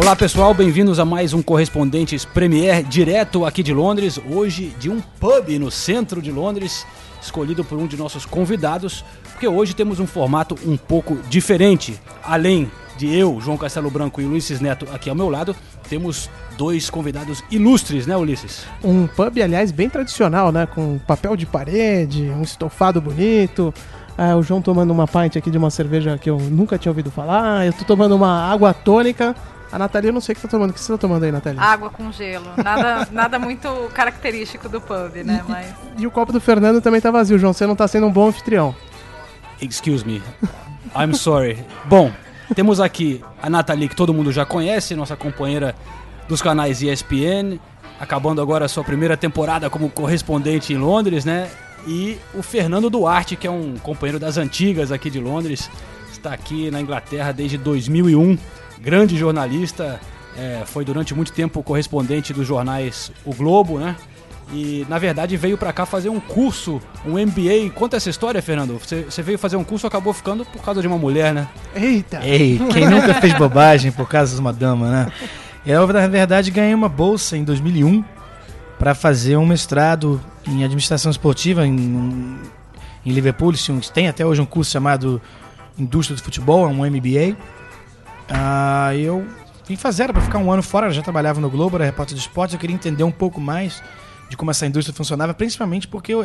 Olá pessoal, bem-vindos a mais um Correspondentes Premier direto aqui de Londres. Hoje de um pub no centro de Londres, escolhido por um de nossos convidados, porque hoje temos um formato um pouco diferente. Além de eu, João Castelo Branco e Ulisses Neto aqui ao meu lado, temos dois convidados ilustres, né, Ulisses? Um pub, aliás, bem tradicional, né? Com papel de parede, um estofado bonito. Ah, o João tomando uma pint aqui de uma cerveja que eu nunca tinha ouvido falar. Eu tô tomando uma água tônica. A Nathalie, eu não sei o que tá tomando. O que você tá tomando aí, Nathalie? Água com gelo. Nada, nada muito característico do pub, né? Mas. E o copo do Fernando também tá vazio, João. Você não tá sendo um bom anfitrião. Excuse me. I'm sorry. Bom, temos aqui a Nathalie, que todo mundo já conhece, nossa companheira dos canais ESPN, acabando agora a sua primeira temporada como correspondente em Londres, né? E o Fernando Duarte, que é um companheiro das antigas aqui de Londres, está aqui na Inglaterra desde 2001, grande jornalista, é, foi durante muito tempo correspondente dos jornais O Globo, né? E na verdade veio pra cá fazer um curso, um MBA. Conta essa história, Fernando. Você, você veio fazer um curso e acabou ficando por causa de uma mulher, né? Eita! Ei, quem nunca fez bobagem por causa de uma dama, né? Eu, na verdade, ganhei uma bolsa em 2001 para fazer um mestrado em administração esportiva em, em Liverpool. Tem até hoje um curso chamado Indústria do Futebol, é um MBA. Ah, eu vim fazer, era para ficar um ano fora, eu já trabalhava no Globo, era repórter de esporte, eu queria entender um pouco mais de como essa indústria funcionava, principalmente porque eu,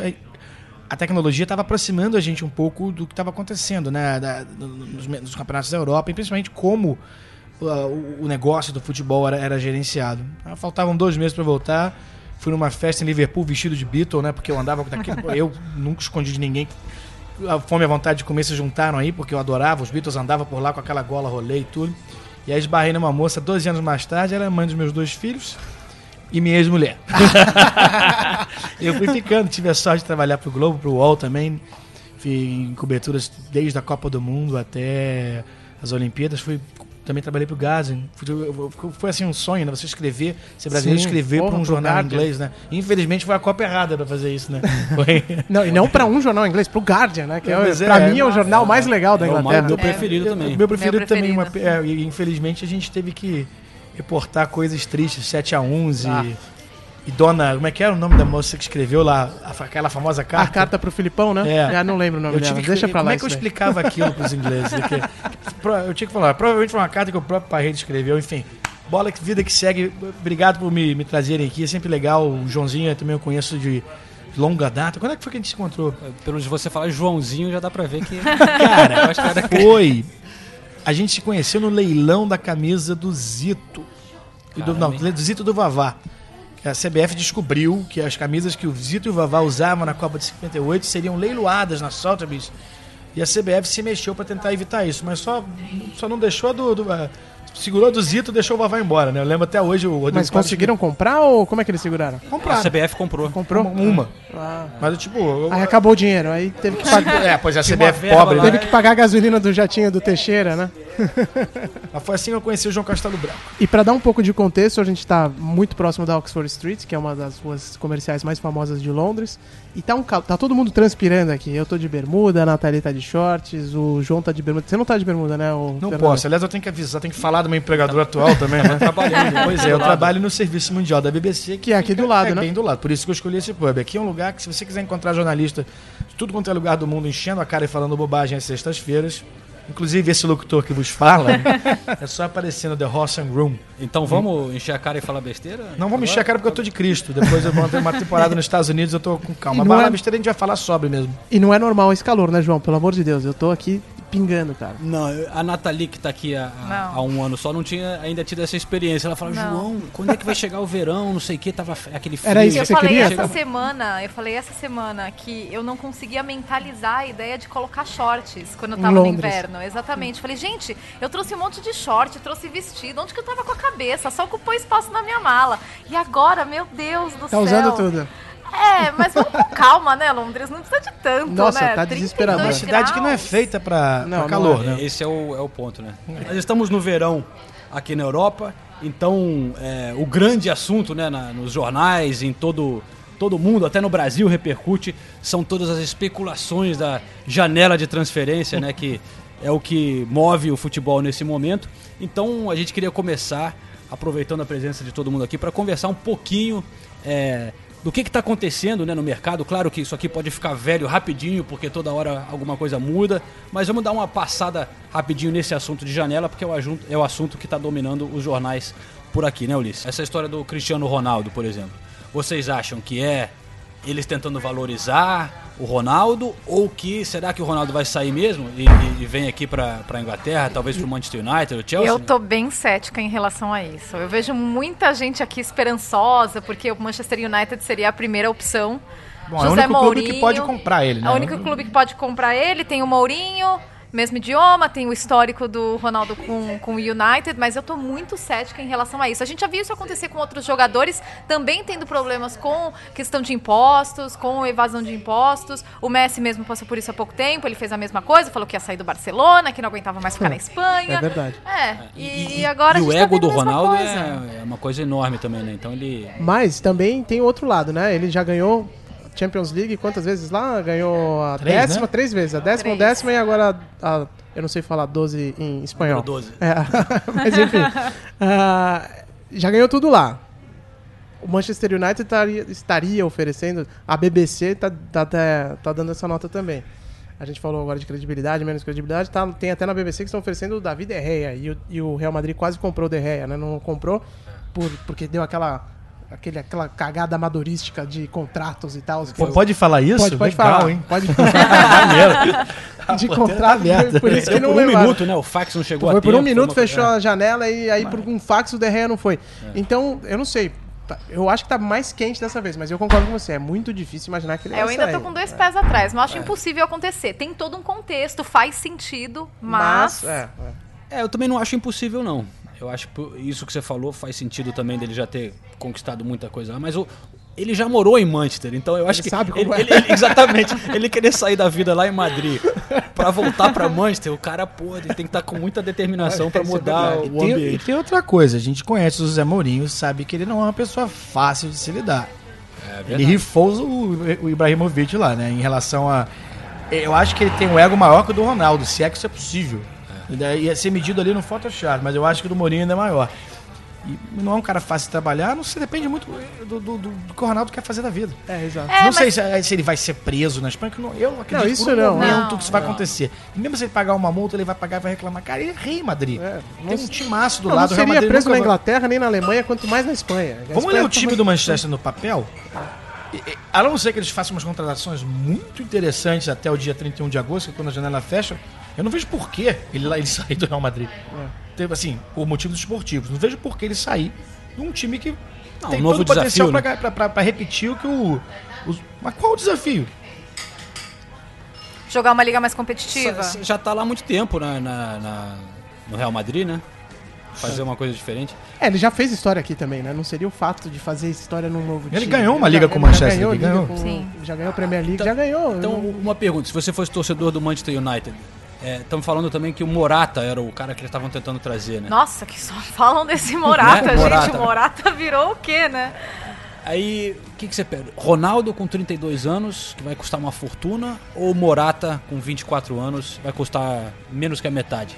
a tecnologia estava aproximando a gente um pouco do que estava acontecendo né, da, nos, nos, campeonatos da Europa, e principalmente como uh, o, negócio do futebol era, era gerenciado. Ah, faltavam dois meses para voltar, fui numa festa em Liverpool vestido de Beatle, né, porque eu andava com eu nunca escondi de ninguém. A fome e a vontade de comer se juntaram aí, porque eu adorava, os Beatles andavam por lá com aquela gola rolê e tudo. E aí esbarrei numa moça 12 anos mais tarde, era mãe dos meus dois filhos e minha ex-mulher. eu fui ficando, tive a sorte de trabalhar pro Globo, pro UOL também. Fui em coberturas desde a Copa do Mundo até as Olimpíadas. Fui, também trabalhei pro Gazin. Foi assim um sonho, né? Você escrever, ser brasileiro Sim, escrever para um jornal Guardian. inglês, né? Infelizmente foi a Copa errada para fazer isso, né? Foi... não, e não para um jornal inglês, pro Guardian, né? Que é, é, pra mim é o jornal mais legal da Inglaterra. É o meu preferido é, também. Meu preferido, meu preferido. também. Uma, é, infelizmente a gente teve que reportar coisas tristes, 7 a 11 ah. e, Dona, como é que era o nome da moça que escreveu lá aquela famosa carta? A carta pro Filipão, né? É. Ah, não lembro o nome eu dela. Que, Deixa pra lá. Como é que eu explicava aquilo pros ingleses? eu tinha que falar, provavelmente foi uma carta que o próprio Parreira escreveu, enfim. Bola que vida que segue. Obrigado por me, me trazerem aqui. É sempre legal. O Joãozinho também eu conheço de longa data. Quando é que foi que a gente se encontrou? Pelo de você falar Joãozinho, já dá pra ver que. Cara, eu acho que era... foi a gente se conheceu no leilão da camisa do Zito. Do, não, do Zito do Vavá. A CBF descobriu que as camisas que o Zito e o Vavá usavam na Copa de 58 seriam leiloadas na Sotheby's. E a CBF se mexeu para tentar evitar isso, mas só, só não deixou do, do segurou do Zito e deixou o Vavá embora, né? Eu lembro até hoje o Rodrigo Mas conseguiram comprar ou como é que eles seguraram? Compraram. A CBF comprou. Comprou? Uma. Ah. Mas tipo. Eu... Aí acabou o dinheiro, aí teve que pagar. é, pois a CBF pobre. Teve que pagar a gasolina do jatinho do Teixeira, né? Mas foi assim que eu conheci o João Castelo Branco. E para dar um pouco de contexto, a gente está muito próximo da Oxford Street, que é uma das ruas comerciais mais famosas de Londres. E tá, um, tá todo mundo transpirando aqui. Eu tô de bermuda, a Nathalie tá de shorts, o João tá de bermuda. Você não tá de bermuda, né? O não Fernando? posso. Aliás, eu tenho que avisar, tenho que falar do meu empregador atual também, né? trabalhando. Pois é, eu trabalho no Serviço Mundial da BBC. Que é aqui do lado, é né? bem do lado. Por isso que eu escolhi esse pub. Aqui é um lugar que, se você quiser encontrar jornalista de tudo quanto é lugar do mundo enchendo a cara e falando bobagem às sextas-feiras, Inclusive, esse locutor que vos fala é só aparecer no The Horse and Room. Então vamos encher a cara e falar besteira? Não vamos encher a cara porque eu tô de Cristo. Depois eu vou ter uma temporada nos Estados Unidos eu tô com calma. Mas é... besteira a gente vai falar sobre mesmo. E não é normal esse calor, né, João? Pelo amor de Deus. Eu tô aqui pingando, cara. Não, a Nathalie, que tá aqui há, há- um ano só, não tinha ainda tido essa experiência. Ela fala, Não. João, quando é que vai chegar o verão? Não sei o que, tava aquele frio. Era isso que Eu você falei queria? essa semana, eu falei essa semana que eu não conseguia mentalizar a ideia de colocar shorts quando eu Em tava no inverno. Exatamente. Falei, gente, eu trouxe um monte de short, trouxe vestido, onde que eu tava com a cabeça? Só ocupou espaço na minha mala. E agora, meu Deus do Tá céu. usando tudo. É, mas vamos com calma, né, Londres? Não precisa de tanto, Nossa, né? tá 32 desesperador. É uma cidade que não é feita pra, Não, pra não calor, é. né? Esse é o, é o ponto, né? Nós estamos no verão aqui na Europa, então é, o grande assunto né, na- nos jornais, em todo, todo mundo, até no Brasil repercute, são todas as especulações da janela de transferência, né? Que é o que move o futebol nesse momento. Então a gente queria começar, aproveitando a presença de todo mundo aqui, para conversar um pouquinho. é, do que está acontecendo né, no mercado. Claro que isso aqui pode ficar velho rapidinho, porque toda hora alguma coisa muda, mas vamos dar uma passada rapidinho nesse assunto de janela, porque é o, ajunto- é o assunto que está dominando os jornais por aqui, né, Ulisses? Essa história do Cristiano Ronaldo, por exemplo. Vocês acham que é eles tentando valorizar o Ronaldo, ou que será que o Ronaldo vai sair mesmo e, e- e vem aqui para a Inglaterra, talvez para o Manchester United, o Chelsea? Eu tô bem cética em relação a isso. Eu vejo muita gente aqui esperançosa, porque o Manchester United seria a primeira opção. Bom, é o José único clube que Mourinho, pode comprar ele, né? É o único clube que pode comprar ele. Tem o Mourinho, mesmo idioma, tem o histórico do Ronaldo com, com o United, mas eu tô muito cética em relação a isso. A gente já viu isso acontecer com outros jogadores, também tendo problemas com questão de impostos, com evasão de impostos. O Messi mesmo passou por isso há pouco tempo, ele fez a mesma coisa, falou que ia sair do Barcelona, que não aguentava mais ficar na Espanha. É verdade. É, e, e agora e a o gente tá ego do vendo a mesma Ronaldo é, é uma coisa enorme também, né? Então ele Mas também tem o outro lado, né? Ele já ganhou Champions League quantas vezes lá? Ganhou a Três, décima, né? três vezes. A décima, Três. décima e agora a, eu não sei falar 12 em espanhol. Número 12. É, mas enfim. ah, já ganhou tudo lá. O Manchester United estaria, estaria oferecendo. A BBC tá, tá, até- tá dando essa nota também. A gente falou agora de credibilidade, menos credibilidade. Tá, tem até na BBC que estão oferecendo o David Gea. E o, e o Real Madrid quase comprou o De Gea, né? Não comprou por, porque deu aquela, aquele, aquela cagada amadorística de contratos e tal. Pô, pode falar isso? Pode, pode Legal, falar. hein? Pode Maneiro. de contrato. Por isso que não por um levaram. minuto, né? O fax não chegou Foi a por tempo, um minuto, fechou é. a janela e aí por um fax o Derreia não foi. Então, eu não sei. Tá, Eu acho que tá mais quente dessa vez, mas eu concordo com você. É muito difícil imaginar que ele É, eu ainda sair. tô com dois pés atrás, mas acho impossível acontecer. Tem todo um contexto, faz sentido, mas. Mas, é, é. É, eu também não acho impossível, não. Eu acho que isso que você falou faz sentido também dele já ter conquistado muita coisa lá, mas o, ele já morou em Manchester, então eu acho Ele que. sabe como ele, é. ele- exatamente. ele querer sair da vida lá em Madrid pra voltar pra Manchester, o cara, pô, ele tem que estar com muita determinação pra Isso é mudar o tem, e ambiente. tem outra coisa, a gente conhece o José Mourinho, sabe que ele não é uma pessoa fácil de se lidar. É Ele rifou o, o Ibrahimovic lá, né? Em relação a. Eu acho que ele tem um ego maior que o do Ronaldo, se é que isso é possível. Ia ser medido ali no Photoshop, mas eu acho que o do Mourinho ainda é maior. E não é um cara fácil de trabalhar, não sei, depende muito do, do, do- do que o Ronaldo quer fazer da vida. É, exato. É, não mas- sei se, se ele vai ser preso na Espanha, que não- eu acredito Não, isso por um não. momento Não. que isso vai acontecer. E mesmo se ele pagar uma multa, ele vai pagar e vai reclamar. Cara, ele é rei em Madrid. É, Tem um timaço do Não, lado não seria preso nunca na vai- Inglaterra nem na Alemanha, quanto mais na Espanha. A Vamos Espanha ler o time mais- do Manchester no papel? A não ser que eles façam umas contratações muito interessantes até o dia 31 de agosto, que é quando a janela fecha, eu não vejo por que ele, ele sair do Real Madrid. Teve, assim, por motivos esportivos. Não vejo por que ele sair de um time que Não, tem um novo todo o potencial pra- pra repetir o que o... os- mas qual o desafio? Jogar uma liga mais competitiva. Já tá lá há muito tempo na, na- na- no Real Madrid, né? Fazer uma coisa diferente. É, ele já fez história aqui também, né? Não seria o fato de fazer história num novo Ele time. ganhou uma já- liga com o ele Manchester, ganhou ele liga ganhou. com-. Já ganhou a Premier League, já ganhou. Então, uma pergunta: se você fosse torcedor do Manchester United, estamos falando também que o Morata era o cara que eles estavam tentando trazer, né? Nossa, que só falam desse Morata, Né? gente. Morata. O Morata virou o quê, né? Aí, o que, que você pede? Ronaldo com 32 anos, que vai custar uma fortuna, ou Morata com 24 anos, vai custar menos que a metade?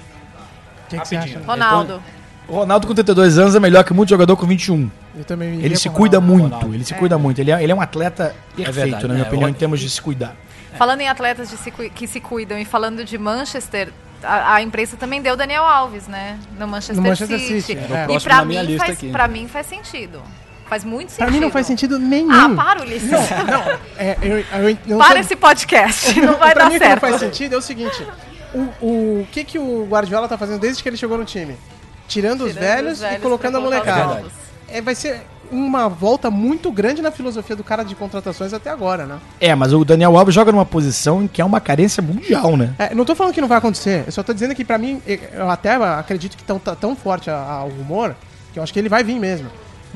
O que, que você acha? Rapidinho. Ronaldo. O Ronaldo com 32 anos é melhor que muito jogador com 21. Eu também Ele se o cuida Ronaldo. muito, Ronaldo. ele se cuida muito. Ele é, ele é um atleta perfeito, verdade, na minha né? opinião, em termos de se cuidar. Falando em atletas de se que se cuidam e falando de Manchester, a, a imprensa também deu Daniel Alves, né? No Manchester, No Manchester City. City, o é. E pra mim, faz, pra mim faz sentido. Faz muito sentido. Pra mim não faz sentido nenhum. Ah, para, Ulisses. Não, é, eu, eu, eu não para esse podcast. Não vai pra dar mim o que não certo. faz sentido é o seguinte. o, o que, que o Guardiola tá fazendo desde que ele chegou no time? Tirando, os, Tirando velhos os velhos e colocando a os molecada. É, vai ser uma volta muito grande na filosofia do cara de contratações até agora, né? É, mas o Daniel Alves joga numa posição em que é uma carência mundial, né? É, não tô falando que não vai acontecer, eu só tô dizendo que pra mim, eu até acredito que tão, tá tão forte a- a- o rumor, que eu acho que ele vai vir mesmo.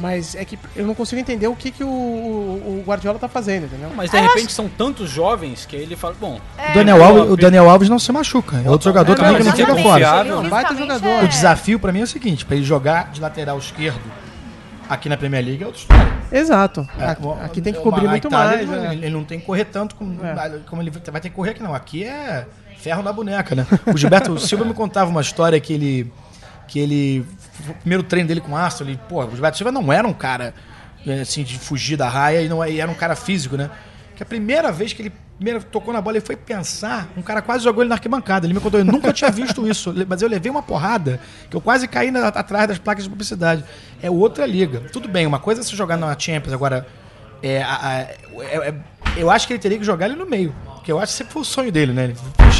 Mas é que eu não consigo entender o que, que o, o Guardiola tá fazendo, entendeu? Mas de repente são tantos jovens que ele fala, bom, O, Daniel Alves, o Daniel Alves não se machuca. É outro jogador É, também não, que não fica fora. Baita Fisicamente jogador. é- O desafio pra mim é o seguinte, pra ele jogar de lateral esquerdo aqui na Premier League é história. Exato. É, aqui, aqui tem que cobrir muito Itália, mais. Ele, né? ele não tem que correr tanto como, É. como ele vai ter que correr aqui, não. Aqui é ferro na boneca, né? O Gilberto Silva me contava uma história que ele. Que ele. O primeiro treino dele com o ele, pô, o Gilberto Silva não era um cara é, assim, de fugir da raia e, não, e era um cara físico, né? Que a primeira vez que ele primeiro tocou na bola e foi pensar, um cara quase jogou ele na arquibancada. Ele me contou, eu nunca tinha visto isso, mas eu levei uma porrada que eu quase caí na- atrás das placas de publicidade. É outra liga. Tudo bem, uma coisa é você jogar na Champions, agora é, a- a- é- é- eu acho que ele teria que jogar ele no meio. Porque eu acho que sempre foi o sonho dele, né? Ele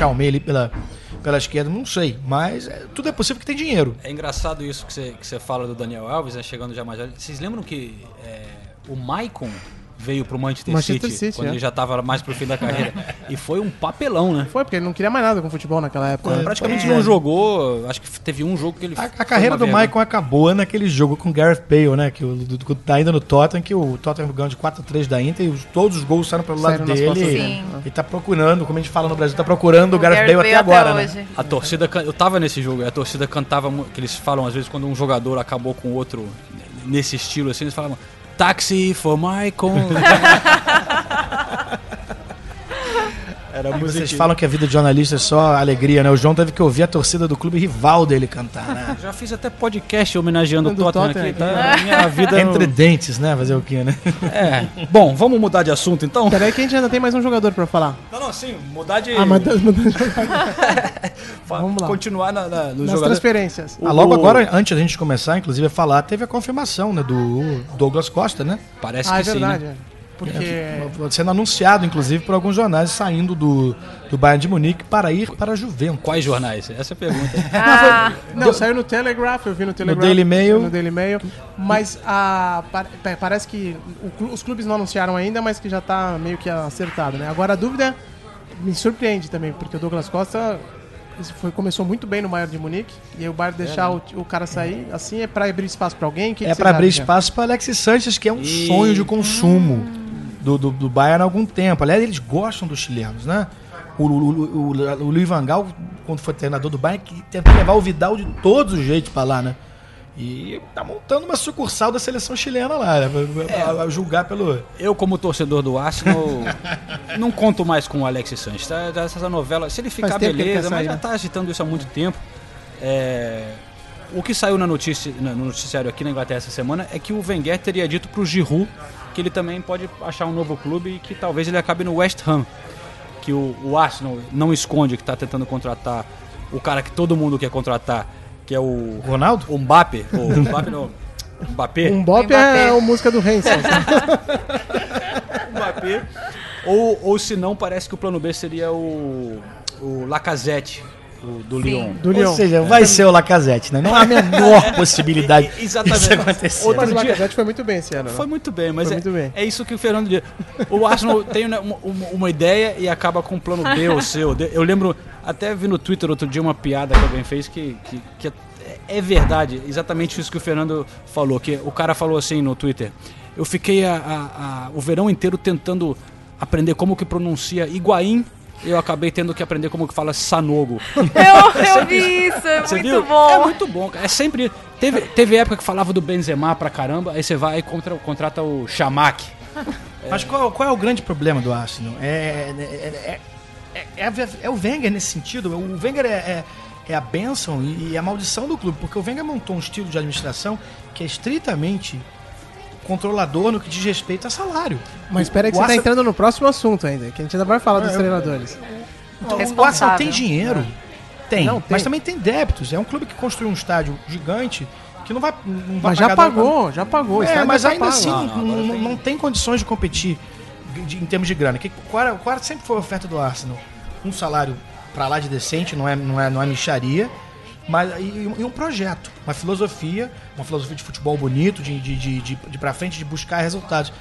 o meio ali pela, pela esquerda, não sei. Mas é, tudo é possível que tem dinheiro. É engraçado isso que você, que você fala do Daniel Alves, né, chegando já mais. Vocês lembram que é, o Maicon veio pro Manchester, Manchester City, City, quando é. ele já tava mais pro fim da carreira. e foi um papelão, né? Foi, porque ele não queria mais nada com futebol naquela época. né? Praticamente é. não jogou, acho que teve um jogo que ele A, a carreira do. Maicon acabou naquele jogo com o Gareth Bale, né? Que o, do, do, tá ainda no Tottenham, que o Tottenham ganhou de 4x3 da Inter e os- todos os gols saíram pelo lado Saíram costas dele. Sim. E tá procurando, como a gente fala no Brasil, tá procurando o, O Gareth Bale até agora, né? A torcida, eu tava nesse jogo, a torcida cantava, que eles falam às vezes quando um jogador acabou com o outro nesse estilo assim, eles falavam Taxi for my Maicon. Era E vocês falam que a vida de jornalista é só alegria, né? O João teve que ouvir a torcida do clube rival dele cantar, né? Já fiz até podcast homenageando o Tottenham, Tottenham aqui, tá? Minha vida Entre dentes, né? Fazer o quê, né? É. Bom, vamos mudar de assunto então? Peraí que a gente ainda tem mais um jogador pra falar. Não, não, sim, mudar de Ah, mas mudando de vamos lá. continuar na, na, no Nas jogador. transferências. O- Ah, logo agora, antes da gente começar, inclusive, a falar, teve a confirmação, né? Do Douglas Costa, né? Parece Ah, que é verdade. sim, né? é. Porque. Sendo anunciado, inclusive, por alguns jornais saindo do, do Bayern de Munique para ir para a Juventus. Quais jornais? Essa é a pergunta. Ah, Não, saiu no Telegraph, eu vi no Telegraph. Daily Mail. No Daily Mail. Mas a, pa- pa- parece que os clubes não anunciaram ainda, mas que já tá meio que acertado, né? Agora a dúvida me surpreende também, porque o Douglas Costa foi, começou muito bem no Bayern de Munique. E aí o Bayern deixar o, o cara sair assim é pra abrir espaço pra alguém? Que É para abrir espaço para Alexis Sanches, que é um E- sonho de consumo do, do, do Bayern há algum tempo. Aliás, eles gostam dos chilenos, né? O, o, o, o, o Luiz Van Gaal, quando foi treinador do Bayern, que tentou levar o Vidal de todos os jeitos para lá, né? E tá montando uma sucursal da seleção chilena lá, né? A, a julgar pelo. Eu, como torcedor do Arsenal, não conto mais com o Alex Sanches. Tá? Já Essa novela, se ele ficar, beleza, mas já né? tá agitando isso há muito tempo. É, O que saiu na notícia, no noticiário aqui na Inglaterra essa semana é que o Wenger teria dito pro Giroud que ele também pode achar um novo clube e que talvez ele acabe no West Ham. Que o, o Arsenal não esconde que tá tentando contratar o cara que todo mundo quer contratar, que é o, Ronaldo? o Mbappé. O Mbappé não. Mbappé. Um bop Mbappé. é a música do Hanson. Mbappé. Ou, ou se não, parece que o plano B seria o, o Lacazette, o, do. Lyon. Do Ou seja, vai ser o Lacazette, né? Não há a menor possibilidade Exatamente. disso acontecer. Outro Mas o Lacazette foi muito bem esse ano. né? Foi muito bem, mas é, muito bem. é isso que o Fernando diz. O Arsenal tem né, uma, uma- uma ideia e acaba com o plano B ou C. ou D. Eu lembro, até vi no Twitter outro dia uma piada que alguém fez que, que, que é, é verdade, exatamente isso que o Fernando falou. Que o cara falou assim no Twitter: Eu fiquei a- a- a- o verão inteiro tentando aprender como que pronuncia Higuaín. Eu acabei tendo que aprender como que fala Sanogo. eu, eu vi isso, é Você muito viu? bom. É muito bom, cara. É sempre. Teve, teve época que falava do Benzema pra caramba, aí você vai e contra, contrata o Chamac. Mas qual, qual é o grande problema do Arsenal? É, é, é, é, é é o Wenger nesse sentido. O Wenger é, é, é a bênção e, e a maldição do clube, porque o Wenger montou um estilo de administração que é estritamente controlador no que diz respeito a salário. Mas espera aí que O você tá Arsenal- entrando no próximo assunto ainda, que a gente ainda vai falar dos eu- treinadores. O. Arsenal tem dinheiro. Tem, Não, tem. Mas também tem débitos. É um clube que construiu um estádio gigante que não vai. Não vai Mas já pagar pagou, já pagou. É, mas tá ainda pago. assim Não, não, não, tem- não tem condições de competir de- em termos de grana. Que, qual, era, qual era- sempre foi a oferta do Arsenal? Um salário pra lá de decente, não é, não é, não é micharia. Mas, e, e um projeto, uma filosofia, uma filosofia de futebol bonito, de, de, de, de, de pra frente, de buscar resultados.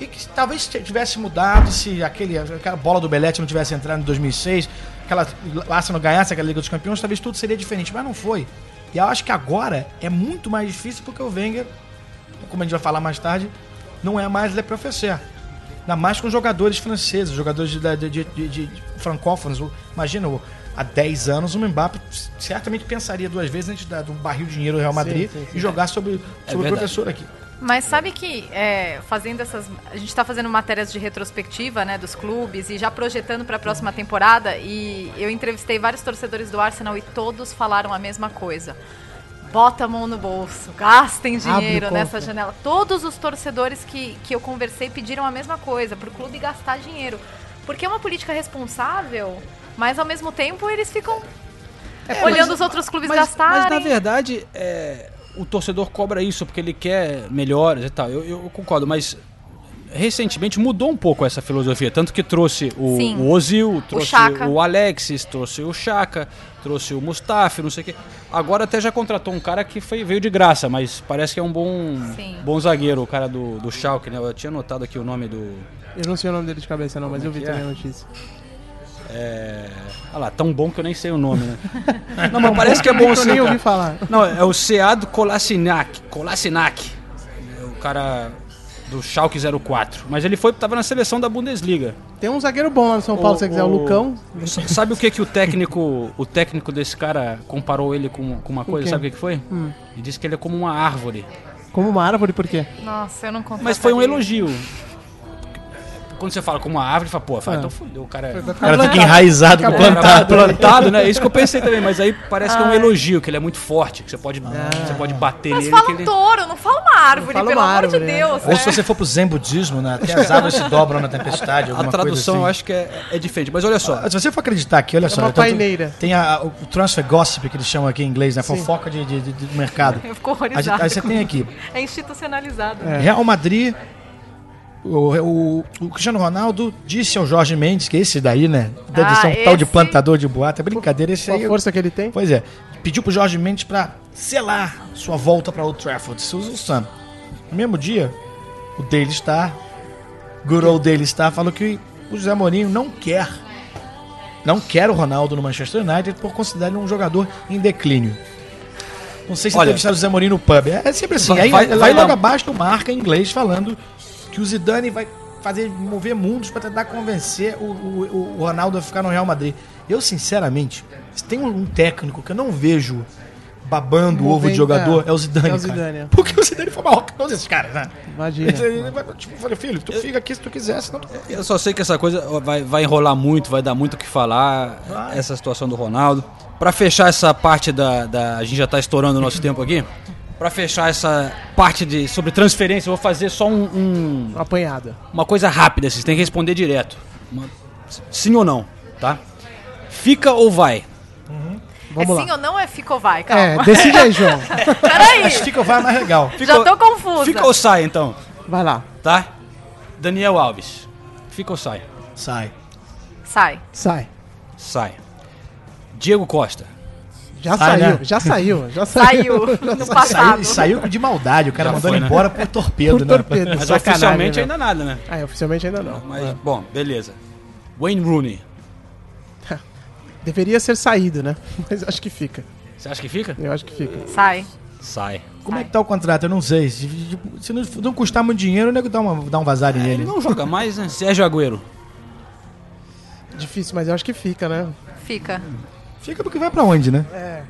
E que talvez tivesse mudado se aquele, aquela bola do Belete não tivesse entrado em 2006, aquela Arsenal ganhasse aquela Liga dos Campeões, talvez tudo seria diferente, mas não foi. E eu acho que agora é muito mais difícil porque o Wenger, como a gente vai falar mais tarde, não é mais Le Professeur. Ainda mais com jogadores franceses, jogadores de, de, de, de- francófonos. Imagina, o- há 10 anos o Mbappé certamente pensaria duas vezes antes de dar um barril de dinheiro ao Real Madrid sim, sim. e jogar sobre, sobre o verdade. professor aqui. Mas sabe que é, fazendo essas. A gente está fazendo matérias de retrospectiva né, dos clubes e já projetando para a próxima temporada. E eu entrevistei vários torcedores do Arsenal e todos falaram a mesma coisa. Bota a mão no bolso, gastem dinheiro nessa janela. Todos os torcedores que, que eu conversei pediram a mesma coisa, para o clube gastar dinheiro. Porque é uma política responsável, mas ao mesmo tempo eles ficam olhando os outros clubes mas, gastarem. mas na verdade, é, o torcedor cobra isso porque ele quer melhores e tal. Eu, eu concordo, mas recentemente mudou um pouco essa filosofia. Tanto que trouxe o, Sim. o Ozil, trouxe Xhaka. o, Alexis, trouxe o Chaka, trouxe o Mustafi, não sei o quê. Agora até já contratou um cara que foi, veio de graça, mas parece que é um bom, Sim. bom zagueiro, o cara do, do Schalke, né? Eu tinha notado aqui o nome do... Eu não sei o nome dele de cabeça, não, mas eu vi que é? também a notícia. É... Ah lá, tão bom que eu nem sei o nome, né? Não, mas parece que é bom eu sim, nem ouvi falar. Não, é o Seado Kolasinac. Kolasinac. É o cara do Schalke 04. Mas ele foi, tava na seleção da Bundesliga. Tem um zagueiro bom lá no São Paulo, se você quiser, o Lucão. Sabe o que que o técnico, o técnico desse cara comparou ele com, com uma coisa? Sabe o que que foi? Ele disse que ele é como uma árvore. Como uma árvore, por quê? Nossa, eu não contrataria. Mas foi um elogio. Quando você fala como uma árvore, fala, pô, fala, Ah. então fudeu, o cara... O cara fica enraizado com plantado. plantado, né? É Isso que eu pensei também, mas aí parece que é um elogio, que ele é muito forte, que você pode, você pode bater Mas nele. fala que um ele... touro, não fala uma árvore, fala pelo uma amor árvore, de né? Deus. Ou né? se você for pro zen budismo, né? Até as árvores se dobram na tempestade, A alguma tradução eu coisa assim. acho que é, é diferente. Mas olha só, Ah, Se você for acreditar aqui, olha só. uma então, paineira. Tem a- o transfer gossip que eles chamam aqui em inglês, né? Fofoca de, de, de- do mercado. Eu fico A gente- horrorizada. Aí você tem aqui É institucionalizado. Real Madrid. O, o- o Cristiano Ronaldo disse ao Jorge Mendes, que esse daí, né? Deve Ah, ser um tal de plantador de boato. É brincadeira, esse a aí. força que ele tem. Pois é. Pediu pro Jorge Mendes pra selar sua volta pra Old Trafford. Susan Sam. No mesmo dia, o Daily Star, Good Old Daily Star, falou que o José Mourinho não quer. Não quer o Ronaldo no Manchester United por considerar ele um jogador em declínio. Não sei se Olha, entrevistaram o José Mourinho no pub. É, é sempre assim. vai- Aí vai- vai, vai logo abaixo do marca em inglês falando que o Zidane vai fazer mover mundos pra tentar convencer o, o, o Ronaldo a ficar no Real Madrid. Eu, sinceramente, se tem um técnico que eu não vejo babando o ovo de jogador, é. o Zidane. É o. Zidane, é. Porque o Zidane foi maior que todos esses caras, né? Imagina. Ele tipo, eu falei, filho, tu fica aqui se tu quiser, senão tu... eu só sei que essa coisa vai, vai enrolar muito, vai dar muito o que falar, Vai. essa situação do Ronaldo. Pra fechar essa parte da, da- A gente já tá estourando o nosso tempo aqui. Pra fechar essa parte de sobre transferência, eu vou fazer só um- um, Uma apanhada. uma coisa rápida, vocês têm que responder direto. Uma- sim ou não, tá? Fica ou vai? Vamos é sim lá. ou não é fica ou vai? É, Calma. decide aí, João. Peraí. Mas fica vai mais legal. Já tô confusa. Fica ou sai, então, Vai lá. tá? Daniel Alves. Fica ou sai? Sai. Sai. Sai. Sai. Diego Costa. Já Sai, saiu, né? já saiu, já saiu. Saiu no passado. Saiu, saiu de maldade, o cara Já mandou foi, ele né? embora por torpedo, Por né? torpedo. Mas Sacanagem, oficialmente né? ainda nada, né? Ah, oficialmente ainda não. Mas, bom, beleza. Wayne Rooney. Deveria ser saído, né? Mas acho que fica. Você acha que fica? Eu acho que fica. Sai. Sai. Como é que tá o contrato? Eu não sei. Se, se não, não custar muito dinheiro, o nego dá, uma, dá um vazar Ele nele. não joga mais, né? Sérgio Agüero. Difícil, mas eu acho que fica, né? Fica. Fica porque vai pra onde, né? É,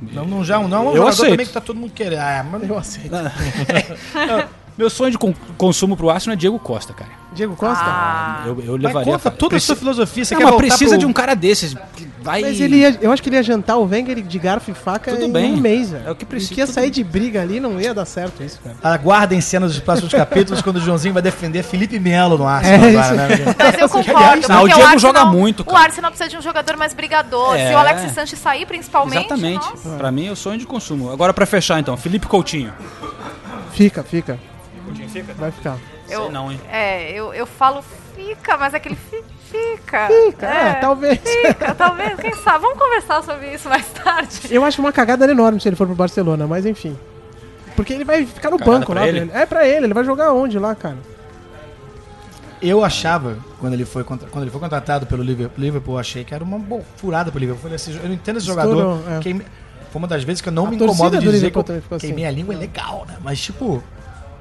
Não, não, já, não é um Eu jogador aceito. também que tá todo mundo querendo. Ah, mas eu aceito. Meu sonho de con- consumo pro Arsenal é Diego Costa, cara. Diego Costa? Ah. Eu, eu Mas levaria. conta toda a sua filosofia. Você Não, quer mas precisa pro- de um cara desses. Vai. Mas ele ia, eu acho que ele ia jantar o Wenger de garfo e faca Tudo em bem. um mês, velho. É o que precisa, que ia sair bem. de briga ali, não ia dar certo isso, cara. Aguardem cenas dos próximos capítulos quando o Joãozinho vai defender Felipe Melo no Arsenal É, agora, né? Mas eu concordo. aliás, porque ah, o Diego Arsenal- joga muito, cara. O Arsenal precisa de um jogador mais brigador. É. Se o Alexis Sanches sair, principalmente. Exatamente. nossa. Pra mim é o sonho de consumo. Agora pra fechar então, Felipe Coutinho. Fica, fica. Vai ficar. Eu, Sei não, hein? É, eu, eu falo fica, mas aquele fi- fica. Fica, é, talvez. Fica, talvez, quem sabe. Vamos conversar sobre isso mais tarde. Eu acho uma cagada enorme se ele for pro Barcelona, mas enfim. Porque ele vai ficar no Cagada banco lá, ele? É pra ele, ele vai jogar onde lá, cara? Eu achava, quando ele foi, contra- quando ele foi contratado pelo Liverpool, eu achei que era uma boa furada pro Liverpool. Eu falei assim, eu não entendo esse jogador. Estourou, é. queime- Foi uma das vezes que eu não A me incomodo de dizer que eu assim. queimei a língua é legal, né? Mas, tipo,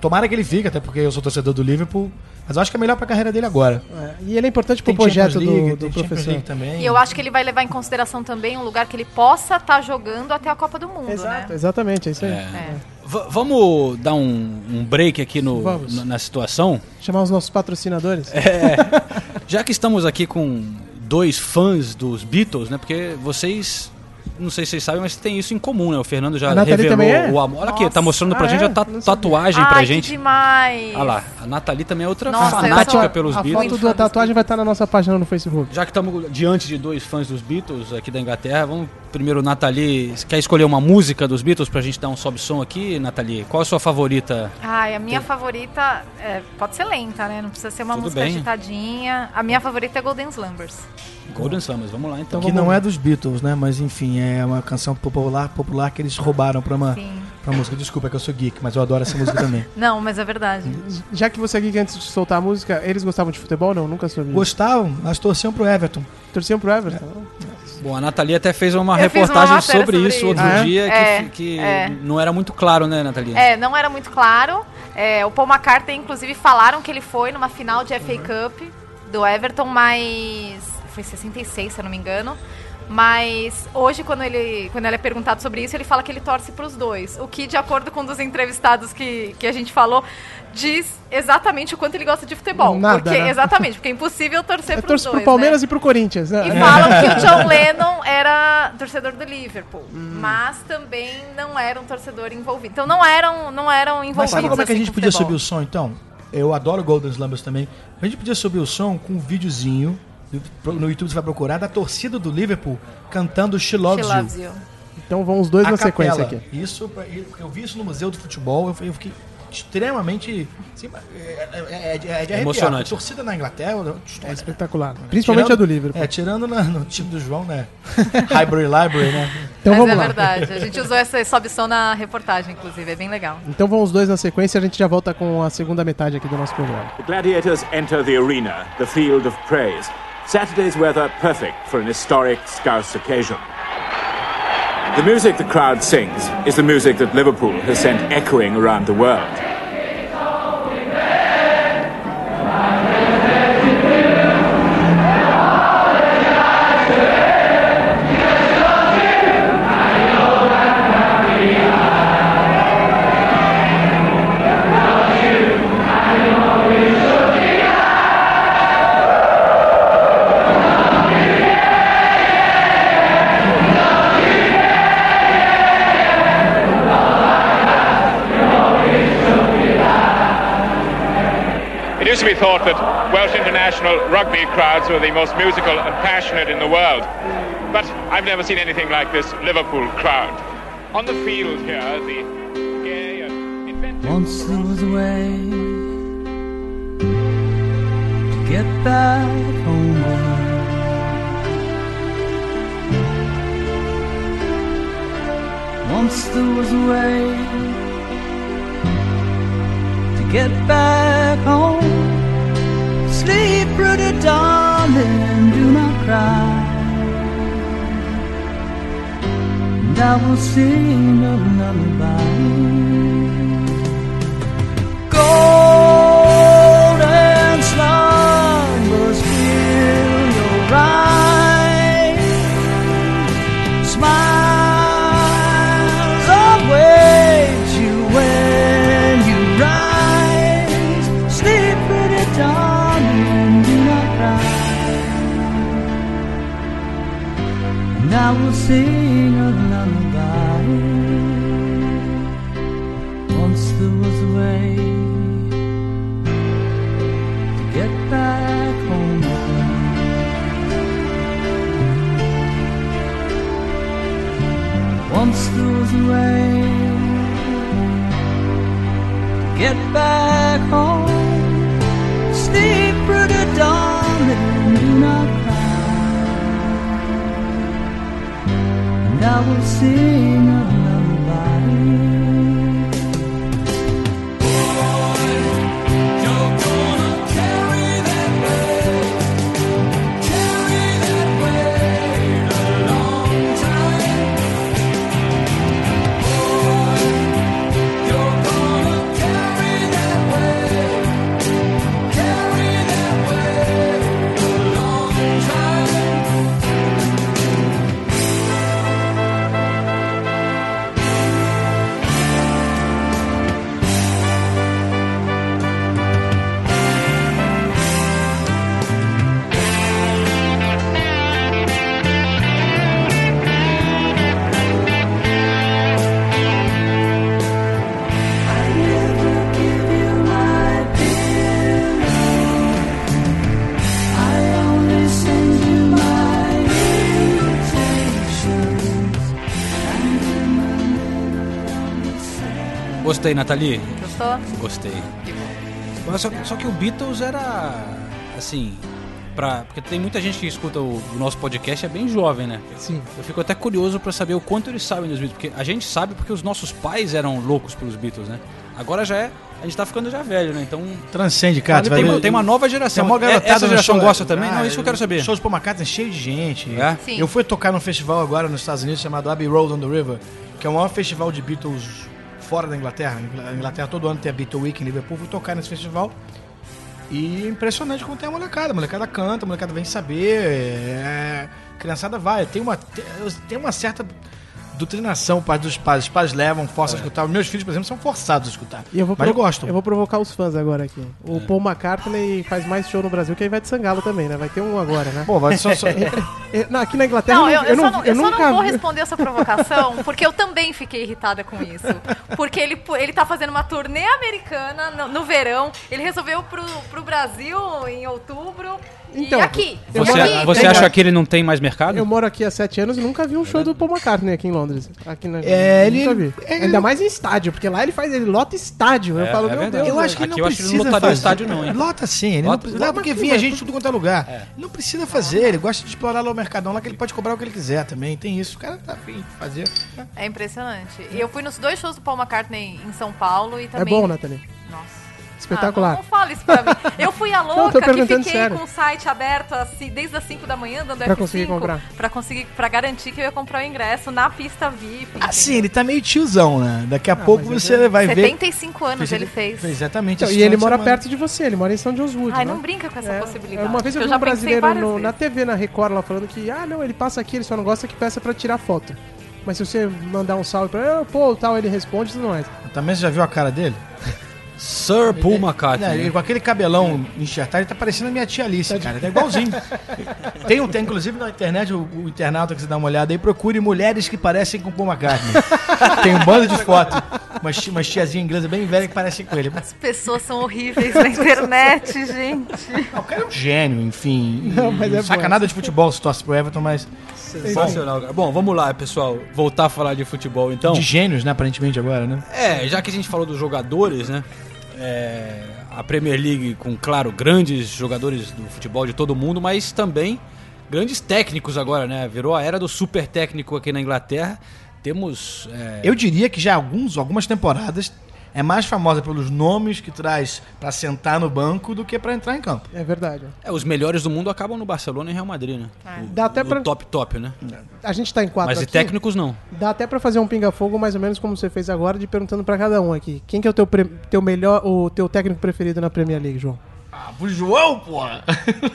tomara que ele fique, até porque eu sou torcedor do Liverpool. Mas eu acho que é melhor pra carreira dele agora. É, E ele é importante pro Tem projeto League, do, do professor. League também. E eu acho que ele vai levar em consideração também um lugar que ele possa estar jogando até a Copa do Mundo, Exato, né? exatamente, é isso aí. É. V- vamos dar um, um break aqui no, no- na situação? Chamar os nossos patrocinadores. É. Já que estamos aqui com dois fãs dos Beatles, né? Porque vocês. Não sei se vocês sabem, mas tem isso em comum, né? O Fernando já A revelou é? o amor. Olha aqui, tá mostrando pra Ah, gente é? a ta- Não sabia. tatuagem pra Ai, gente. que demais. Olha lá, a Nathalie também é outra Nossa, fanática sou- pelos a Beatles. foto da tatuagem vai estar na nossa página no Facebook. Já que estamos diante de dois fãs dos Beatles aqui da Inglaterra, vamos primeiro, Nathalie, quer escolher uma música dos Beatles pra gente dar um sobe-som aqui, Nathalie? Qual a sua favorita? Ai, a minha favorita é, pode ser lenta, né? Não precisa ser uma Tudo música bem. agitadinha. A minha favorita é Golden Slumbers. Golden Summers, vamos lá então. Que não é dos Beatles, né? Mas enfim, é uma canção popular, popular que eles roubaram pra uma, Sim. Pra música. Desculpa é que eu sou geek, mas eu adoro essa música também. Não, mas é verdade. Já que você aqui antes de soltar a música, eles gostavam de futebol? Não, nunca soube. Gostavam, mas torciam pro Everton. Torciam pro Everton? Bom, a Nathalie até fez uma Eu uma reportagem matéria sobre, sobre isso isso. outro Ah, é? dia que, É, que é. não era muito claro, né, Nathalie? É, não era muito claro. É, o Paul McCartney, inclusive, falaram que ele foi numa final de FA Cup do Everton, mas. Foi 66, se eu não me engano. Mas hoje, quando ele, quando ele é perguntado sobre isso, ele fala que ele torce para os dois. O que, de acordo com um dos entrevistados que, que a gente falou, diz exatamente o quanto ele gosta de futebol. Nada, porque, né? Exatamente, porque é impossível torcer Eu para os dois. pro Palmeiras né? e pro Corinthians. né? E falam que o John Lennon era torcedor do Liverpool, Hum. mas também não era um torcedor envolvido. Então não eram, não eram envolvidos. Mas sabe como é que a assim, gente com podia subir o som então? Eu adoro Golden Slumbers também. A gente podia subir o som com um videozinho. No YouTube você vai procurar da torcida do Liverpool cantando She Loves, She Loves You. You. Então vão os dois A na sequência capela. aqui. Isso, eu vi isso no Museu do Futebol, eu, fiquei extremamente. assim, é, é, é, é de arrepiar. Emocionante. A torcida na Inglaterra. É espetacular. Principalmente a do Liverpool. É, tirando na- no time do João, né? Highbury Library, né? Então Mas vamos é lá. verdade. A gente usou essa sobe-som na reportagem, inclusive. É bem legal. Então vão os dois na sequência e a gente já volta com a segunda metade aqui do nosso programa. The gladiators enter the arena, the field of praise. Saturday's weather perfect for an historic Scouse occasion. The music the crowd sings is the music that Liverpool has sent echoing around the world. Thought that Welsh international rugby crowds were the most musical and passionate in the world. But I've never seen anything like this Liverpool crowd. On the field here, the gay and inventive... Once there was a way to get back homeward. Once there was a way to get back home. Sleep, pretty darling, do not cry. And I will sing a lullaby. Golden sing a lullaby. Once there was a way to get back home. Once there was a way to get back and Gostei, Nathalie. Gostou? Gostei. Mas Só, só que o Beatles era assim, pra, porque tem muita gente que escuta o, o nosso podcast é bem jovem, né? Sim. Eu fico até curioso pra saber o quanto eles sabem dos Beatles, porque a gente sabe porque os nossos pais eram loucos pelos Beatles, né? Agora já é, a gente tá ficando já velho, né? Então Transcende, cara. vai tem, uma, ver- tem uma nova geração. Tem uma É- garotada Essa geração show- gosta também? Ah, Não, isso que eu quero saber. Shows Paul McCartney cheio de gente. É? Sim. Eu fui tocar num festival agora nos Estados Unidos chamado Abbey Road on the River, que é o maior festival de Beatles fora da Inglaterra. Inglaterra todo ano tem a Beatle Week em Liverpool. Tocar nesse festival. E impressionante como tem a molecada. A molecada canta, a molecada vem saber. É... A criançada vai. Tem uma, tem uma certa doutrinação parte dos pais. Os pais levam, forçam a escutar. Meus filhos, por exemplo, são forçados a escutar. E eu vou Mas provo- gostam. Eu vou provocar os fãs agora aqui. O Paul McCartney faz mais show no Brasil que a Ivete Sangalo também, né? Vai ter um agora, né? Pô, vai só... só... É, não, aqui na Inglaterra Não, eu, eu só, não, eu só nunca não vou responder essa provocação, porque eu também fiquei irritada com isso. Porque ele, ele tá fazendo uma turnê americana no, no verão, ele resolveu pro, pro Brasil em outubro. Então, e aqui? eu Você, moro- você acha que ele não tem mais mercado? Eu moro aqui há sete anos e nunca vi um show do Paul McCartney aqui em Londres. Aqui na, É, ele- nunca vi. ele- Ainda mais em estádio, porque lá ele faz, ele lota estádio. eu É, falo, é meu verdade. Deus. Eu acho que ele Aqui não eu acho que ele precisa não lotaria o fazer. estádio, não, hein? Lota sim, ele Lota- não, lota não, porque aqui, vinha gente de tudo quanto é lugar. Não precisa fazer, ele gosta de explorar lá o mercadão lá que ele pode cobrar o que ele quiser também. Tem isso, o cara tá afim de fazer. É impressionante. E eu fui nos dois shows do Paul McCartney em São Paulo e É também. bom, Nathalie. Nossa. Espetacular. Ah, não, não fala isso pra mim. Eu fui a Não, tô louca que perguntando fiquei sério. com o site aberto assim, desde as 5 da manhã, dando Pra F5, conseguir comprar. Pra conseguir, pra garantir que eu ia comprar o ingresso na pista VIP. Assim, entendeu? ele tá meio tiozão, né? Daqui a pouco mas você vai ver. 75 anos ele fez. Exatamente. Então, e ele mora semana. perto de você, ele mora em São Josué. Ai, né? não brinca com essa É, possibilidade. Uma vez eu que vi já um brasileiro no- na TV, na Record, lá falando que, ah, não, ele passa aqui, ele só não gosta que peça pra tirar foto. Mas se você mandar um salve pra ele, pô, tal, ele responde e tudo mais. Também você já viu a cara dele? Sir Paul Não, McCartney. ele, né? com aquele cabelão enxertado, ele tá parecendo a minha tia Alice, cara. Ele é igualzinho. tem, um, tem, inclusive, na internet, o, o internauta que você dá uma olhada aí, procure mulheres que parecem com Paul McCartney. tem um bando de fotos. Umas, ti- umas tiazinhas inglesas bem velhas que parecem com ele. As pessoas são horríveis na internet, gente. O cara é um gênio, enfim. Não, mas é Saca bom. nada de futebol se torce pro Everton, mas Sensacional, cara. Bom, vamos lá, pessoal. Voltar a falar de futebol, então. de gênios, né, aparentemente agora, né? É, já que a gente falou dos jogadores, né? É, a Premier League com, claro, grandes jogadores do futebol de todo mundo, mas também grandes técnicos agora, né? Virou a era do super técnico aqui na Inglaterra. Temos. é, Eu diria que já alguns, algumas temporadas é mais famosa pelos nomes que traz pra sentar no banco do que pra entrar em campo. É verdade. é, os melhores do mundo acabam no Barcelona e Real Madrid, né? O, Dá até o pra- top top, né? A gente tá em quatro Mas de aqui. técnicos não. Dá até pra fazer um pinga-fogo mais ou menos como você fez agora, de perguntando pra cada um aqui. Quem que é o teu, pre- teu melhor, o teu técnico preferido na Premier League, João? Ah, pro João, porra!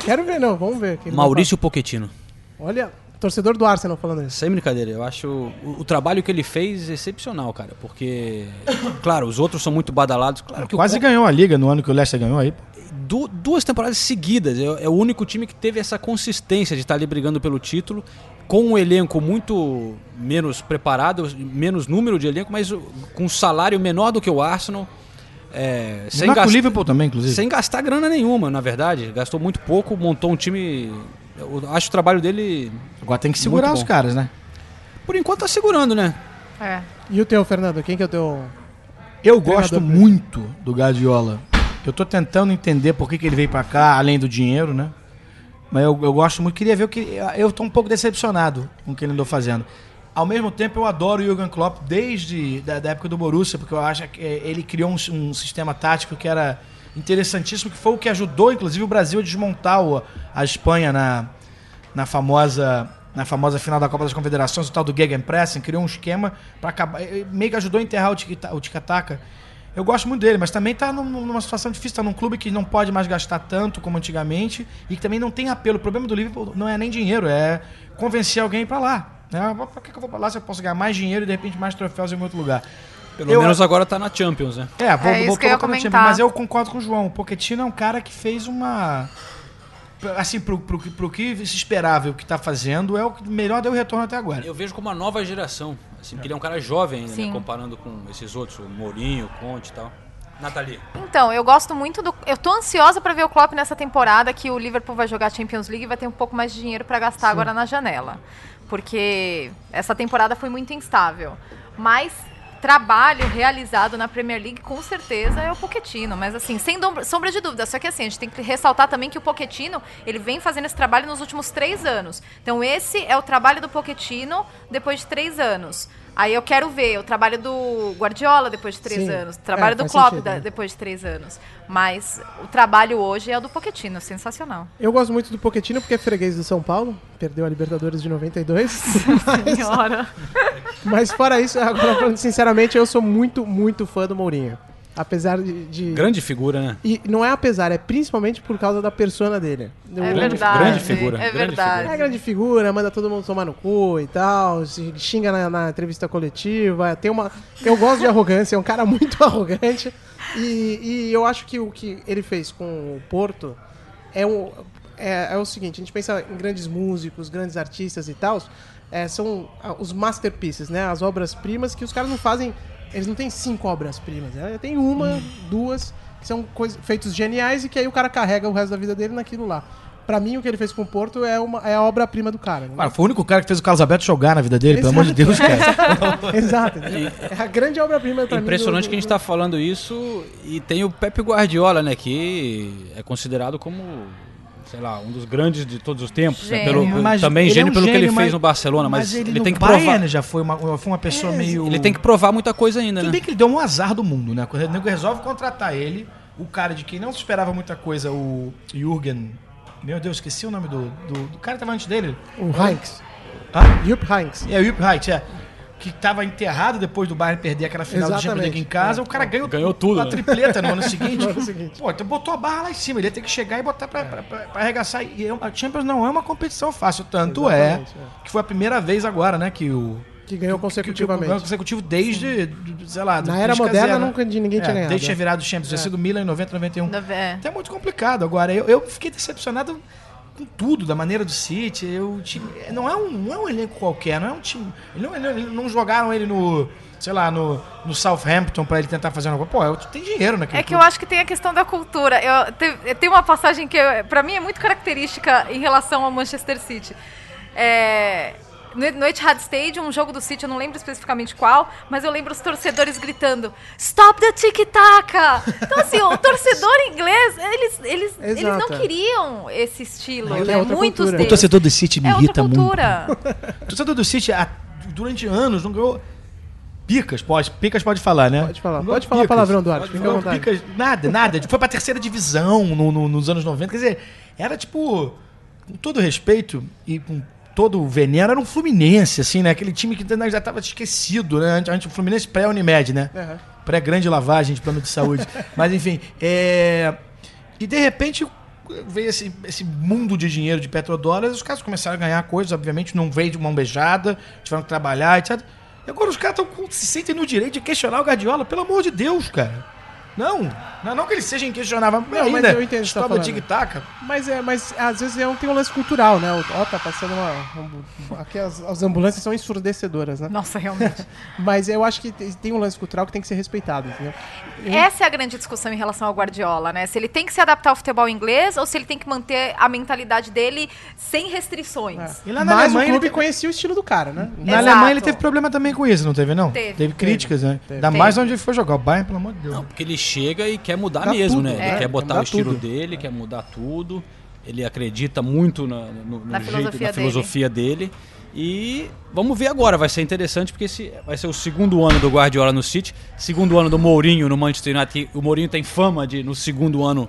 Quero ver, não, vamos ver. Maurício Pochettino. Olha, torcedor do Arsenal falando isso. Sem brincadeira, eu acho o, o trabalho que ele fez excepcional, cara. Porque, claro, os outros são muito badalados. Claro que o Quase Con- ganhou a liga no ano que o Leicester ganhou aí. du- duas temporadas seguidas. É, é o único time que teve essa consistência de estar ali brigando pelo título, com um elenco muito menos preparado, menos número de elenco, mas o- com um salário menor do que o Arsenal. É, sem, Menor que o gas- Liverpool também, inclusive. sem gastar grana nenhuma, na verdade. Gastou muito pouco, montou um time. Eu acho o trabalho dele. Agora tem que segurar os caras, né? Por enquanto tá segurando, né? É. E o teu, Fernando? Quem que é o teu... Eu gosto muito do Guardiola. Eu tô tentando entender por que, que ele veio pra cá, além do dinheiro, né? Mas eu, eu gosto muito, queria ver o que. Eu tô um pouco decepcionado com o que ele andou fazendo. Ao mesmo tempo, eu adoro o Jürgen Klopp desde da, da época do Borussia, porque eu acho que eh, ele criou um, um sistema tático que era interessantíssimo, que foi o que ajudou, inclusive, o Brasil a desmontar a Espanha na, na famosa na famosa final da Copa das Confederações, o tal do Gegenpressing, criou um esquema para acabar, meio que ajudou a enterrar o tic- o tic-tac. Eu gosto muito dele, mas também tá num- numa situação difícil, tá num clube que não pode mais gastar tanto como antigamente e que também não tem apelo. O problema do Liverpool não é nem dinheiro, é convencer alguém para lá. Né? Por que eu vou pra lá se eu posso ganhar mais dinheiro e de repente mais troféus em outro lugar? Pelo Eu- menos agora tá na Champions, né? É, vou, É isso vou que eu ia colocar no time, comentar. mas eu concordo com o João. O Pochettino é um cara que fez uma. Assim, pro, pro, que- pro que se esperava e o que tá fazendo, é o que melhor deu retorno até agora. Eu vejo como uma nova geração. Assim, porque ele é um cara jovem ainda, Sim. né? Comparando com esses outros, o Mourinho, o Conte e tal. Nathalie. Então, eu gosto muito do. Eu tô ansiosa pra ver o Klopp nessa temporada, que o Liverpool vai jogar Champions League e vai ter um pouco mais de dinheiro pra gastar agora na janela. Porque essa temporada foi muito instável. Mas trabalho realizado na Premier League, com certeza, é o Pochettino. Mas assim, sem sombra de dúvida. Só que assim, a gente tem que ressaltar também que o Pochettino, ele vem fazendo esse trabalho nos últimos três anos. Então esse é o trabalho do Pochettino depois de três anos. Aí eu quero ver o trabalho do Guardiola depois de três Sim. anos, o trabalho É, do Klopp sentido, da- né? depois de três anos. Mas o trabalho hoje é o do Pochettino, sensacional. Eu gosto muito do Pochettino porque é freguês do São Paulo. Perdeu a Libertadores de 92. Senhora. Mas fora isso, agora falando sinceramente, eu sou muito, muito fã do Mourinho. Apesar de. de- Grande figura, né? E não é apesar, é principalmente por causa da persona dele. É O- verdade. grande figura, É grande verdade. É grande figura, manda todo mundo tomar no cu e tal, se xinga na, na entrevista coletiva, tem uma... Eu gosto de arrogância, é um cara muito arrogante, e, e eu acho que o que ele fez com o Porto é, um, é, é o seguinte, a gente pensa em grandes músicos, grandes artistas e tal, é, são ah, os masterpieces, né, as obras-primas que os caras não fazem, eles não têm cinco obras-primas, né? tem uma, duas, que são coisas, feitos geniais e que aí o cara carrega o resto da vida dele naquilo lá. Pra mim, o que ele fez com o Porto é, uma, é a obra-prima do cara. né? Cara, foi o único cara que fez o Carlos Alberto jogar na vida dele, pelo amor de Deus, cara. Exato. É a grande obra-prima pra mim Impressionante do- que a gente tá falando isso e tem o Pepe Guardiola, né? Que é considerado como, sei lá, um dos grandes de todos os tempos. né, Gênio. pelo- Mas também ele é gênio um pelo que ele gênio, fez mas- no Barcelona, mas, ele, ele, no tem que Bayern provar. já foi uma, foi uma pessoa meio... Ele tem que provar muita coisa ainda, Tudo né? bem que ele deu um azar do mundo, né? Quando o nego resolve contratar ele, o cara de quem não se esperava muita coisa, o Jürgen... Meu Deus, esqueci o nome do... Do, do cara que tava antes dele. O Heinz. Hã? Jupp Heinz. É, o Jupp Heynckes, é. Que tava enterrado depois do Bayern perder aquela final do Champions Exatamente. League em casa. É. O cara ganhou, Ganhou tudo, a né? tripleta no ano seguinte. No ano seguinte. Pô, então botou a barra lá em cima. Ele ia ter que chegar e botar pra, pra, pra, pra arregaçar. E é a Champions não é uma competição fácil. Tanto é, Exatamente, é. que foi a primeira vez agora, né, que o... Que ganhou que- que- consecutivamente. Que, ganhou consecutivo desde, sei lá... Na era moderna, zero, né? nunca ninguém tinha ganhado, Desde ter né? virado o Champions. Tinha sido Milan em 90, 91. É. Então é muito complicado. Agora, eu, eu fiquei decepcionado com tudo, da maneira do City. Eu, o time, não, é um, não é um elenco qualquer, não é um time. Não, ele- não jogaram ele no, sei lá, no, no Southampton pra ele tentar fazer uma coisa. Pô, tem dinheiro naquele É que eu acho que tem a questão da cultura. Eu, te- tem uma passagem que, eu- pra mim, é muito característica em relação ao Manchester City. É, no, Etihad Stadium, um jogo do City, eu não lembro especificamente qual, mas eu lembro os torcedores gritando Stop the tic-tac! Então, assim, o torcedor inglês, eles, eles, eles não Exato. queriam esse estilo, É né? outra Muitos deles. O torcedor do City me é outra irrita muito. cultura. O torcedor do City, durante anos, não ganhou. Picas, pode, Picas pode falar, né? Pode falar. Não Pode falar picas. palavrão, Duarte. Fica à Não, picas, nada, nada. Foi pra terceira divisão no- no- nos anos 90. Quer dizer, era tipo, com todo respeito e com todo o veneno, era um Fluminense, assim, né? Aquele time que já tava esquecido, né? Antes, o Fluminense pré-Unimed, né? Uhum. Pré-grande lavagem de plano de saúde. Mas enfim, é... E de repente veio esse, esse mundo de dinheiro de petrodólares, os caras começaram a ganhar coisas, obviamente, não veio de mão beijada, tiveram que trabalhar, etc. E agora os caras tão se sentem no direito de questionar o Guardiola, pelo amor de Deus, cara. Não, não, não que ele seja inquestionável, mas, Não, mas ainda, eu entendo você tá história do falando. tic-tac. Mas, é, mas às vezes é um, tem um lance cultural, né? O- Ó, tá passando uma. um- aqui as, as ambulâncias são ensurdecedoras, né? Nossa, realmente. Mas eu acho que tem, um lance cultural que tem que ser respeitado, entendeu? Essa é a grande discussão em relação ao Guardiola, né? Se ele tem que se adaptar ao futebol inglês ou se ele tem que manter a mentalidade dele sem restrições. E lá na Mas Alemanha o clube ele- conhecia o estilo do cara, né? Na Exato. Alemanha ele teve problema também com isso, não teve, não? Teve. críticas, né? Teve. Ainda mais onde ele foi jogar. O Bayern, pelo amor de Deus. Não, porque ele chega e quer mudar Dá mesmo, tudo, né? é, Ele quer botar o estilo tudo. dele, quer mudar tudo. Ele acredita muito na, no, no Na jeito, filosofia na filosofia dele. E vamos ver agora, vai ser interessante porque esse vai ser o segundo ano do Guardiola no City, segundo ano do Mourinho no Manchester United. O Mourinho tem fama de no segundo ano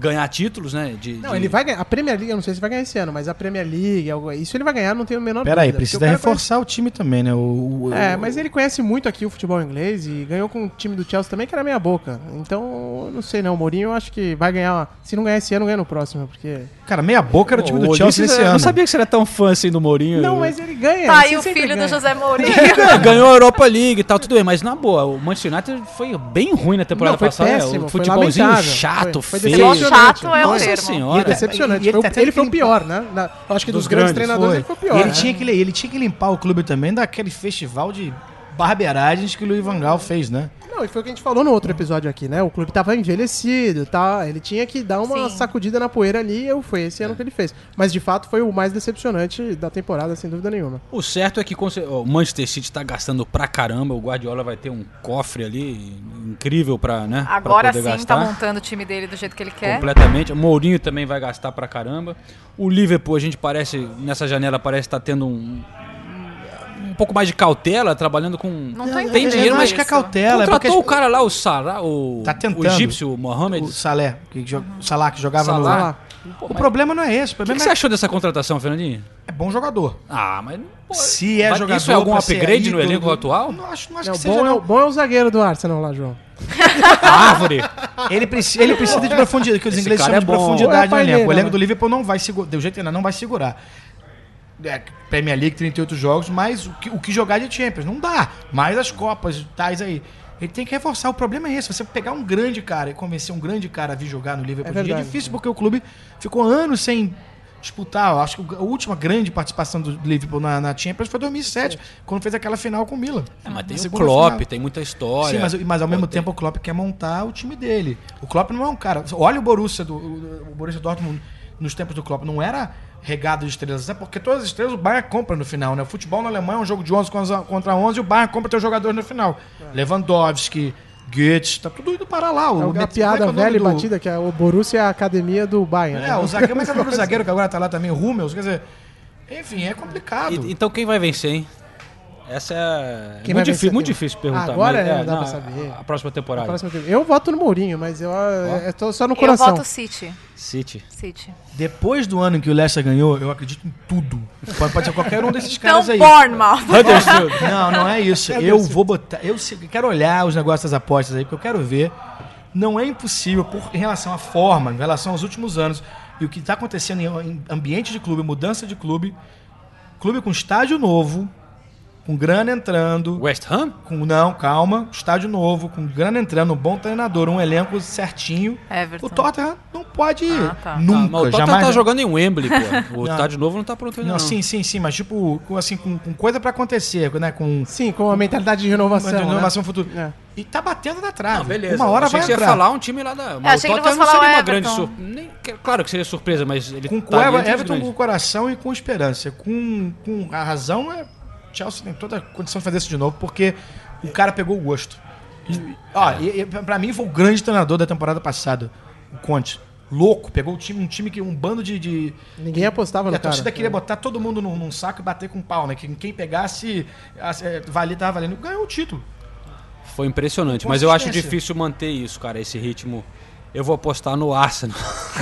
ganhar títulos, né? De, Não, de- ele vai ganhar. A Premier League, eu não sei se vai ganhar esse ano, mas a Premier League, isso ele vai ganhar, não tenho a menor Pera aí, precisa o reforçar o time também, né? O, o- É, o- mas ele conhece muito aqui o futebol inglês e ganhou com o time do Chelsea também, que era meia boca. Então, eu não sei não, o Mourinho eu acho que vai ganhar, se não ganhar esse ano, ganha no próximo, porque... Cara, meia boca era o time do Chelsea Ulisses, nesse eu ano. Não sabia que você era tão fã assim do Mourinho. Não, mas ele ganha. Tá aí o sempre filho ganha. do José Mourinho. Ganhou a Europa League e tal, tudo bem, mas na boa, o Manchester United foi bem ruim na temporada Não, foi passada. né? péssimo, o foi futebolzinho chato, Foi- foi feio. Chato é o Nossa termo. senhora. E é decepcionante. E ele Foi o- tá ele, foi o pior, né? Na- eu acho que dos, Dos grandes, grandes, treinadores Foi. ele foi o E pior. ele, né? tinha que, ele tinha que limpar o clube também daquele festival de barberagens que o Luiz Van Gaal fez, né? Não, e foi o que a gente falou no outro episódio aqui, né? O clube tava envelhecido, tá? Ele tinha que dar uma Sim. sacudida na poeira ali e foi esse ano que ele fez. Mas de fato foi o mais decepcionante da temporada, sem dúvida nenhuma. O certo é que o Manchester City tá gastando pra caramba. O Guardiola vai ter um cofre ali incrível pra, né? pra Agora poder sim gastar. tá montando o time dele do jeito que ele quer. Completamente. O Mourinho também vai gastar pra caramba. O Liverpool, a gente parece, nessa janela, parece estar tendo um, um pouco mais de cautela, trabalhando com. Não tô tem dinheiro, mas acho que é isso. cautela. é Contratou porque o cara lá, o Salah, o, Tá tentando. o egípcio, o Mohamed. O Salé, que jo- o Salah que jogava Salah. no. Pô, O mas- problema não é esse. O que, problema que você é, achou dessa contratação, Fernandinho? é bom jogador. Ah, mas. pô, Se é vai- jogador. Isso é algum upgrade no ídolo elenco do- atual? Não acho, não acho Não, que bom, seja. é, o- bom é o zagueiro do Arsenal lá, João. A árvore. Ele, preci- ele precisa de profundidade, que os Esse ingleses chamam de é bom. profundidade é a no elenco. O paineira, elenco né? do Liverpool não vai segurar, do jeito que ainda não vai segurar. É, Premier League, 38 jogos, mas o que, o que jogar de Champions? Não dá. Mais as Copas, tais aí. Ele tem que reforçar. O problema é esse. Você pegar um grande cara e convencer um grande cara a vir jogar no Liverpool É é verdade. difícil, porque o clube ficou anos sem disputar. Acho que a última grande participação do Liverpool na, na Champions foi 2007, quando fez aquela final com o Milan. É, mas tem o Klopp, final. tem muita história. Sim, mas, mas ao Pô, mesmo tem- tempo o Klopp quer montar o time dele. O Klopp não é um cara. Olha o Borussia do o Borussia Dortmund nos tempos do Klopp, não era regado de estrelas, é porque todas as estrelas o Bayern compra no final, né? O futebol na Alemanha é um jogo de 11 contra- contra 11 e o Bayern compra teus jogadores no final. Lewandowski, Goetz, tá tudo indo para lá. É O uma é é piada o nome velha e do- batida, que é o Borussia é a academia do Bayern. É, né? o zagueiro, mas é o nome do zagueiro que agora tá lá também, o Hummels, quer dizer, enfim, é complicado. E- então quem vai vencer, hein? Essa é Quem muito, difícil, muito difícil perguntar. Agora mas, é, não dá não, pra saber. A próxima temporada. Próximo tempo. Eu voto no Mourinho, mas eu, eu tô só no Eu coração. voto City. City. City. Depois do ano em que o Leicester ganhou, eu acredito em tudo. Pode, pode ser qualquer um desses Então, caras aí. Bournemouth. Não, não é isso. Eu vou botar. Eu quero olhar os negócios das apostas aí, porque eu quero ver. Não é impossível, por, em relação à forma, em relação aos últimos anos, e o que está acontecendo em ambiente de clube, mudança de clube, clube com estádio novo, com grana entrando. West Ham? Com, não, calma. Estádio novo, com grana entrando, um bom treinador, um elenco certinho. Everton. O Tottenham não pode. Ah, tá. Ah, Nunca, mas o Tottenham jamais. tá jogando em Wembley, pô. O Não. estádio novo não tá pronto ainda. Não, Não, sim, sim, sim, mas tipo, com, assim, com, com coisa pra acontecer, né? Com Sim, com a mentalidade de renovação. uma né? renovação futura. É. E tá batendo na trave. Não, beleza. Uma hora Achei vai que você ia entrar. falar um time lá da. Mas achei o Tottenham não seria uma o grande surpresa. Claro que seria surpresa, mas ele Com, tá Everton com coração e com esperança. Com, com a razão, é, Chelsea tem toda a condição de fazer isso de novo, porque o cara pegou o gosto. E, ó, e, e pra mim foi o grande treinador da temporada passada, o Conte. Louco, pegou o time, um time que um bando de. de Ninguém apostava no a cara. torcida queria botar todo mundo num, num saco e bater com pau, né? Que quem pegasse, as- é, valia, tava valendo, ganhou o título. Foi impressionante, mas eu acho difícil manter isso, cara, esse ritmo. Eu vou apostar no Arsenal.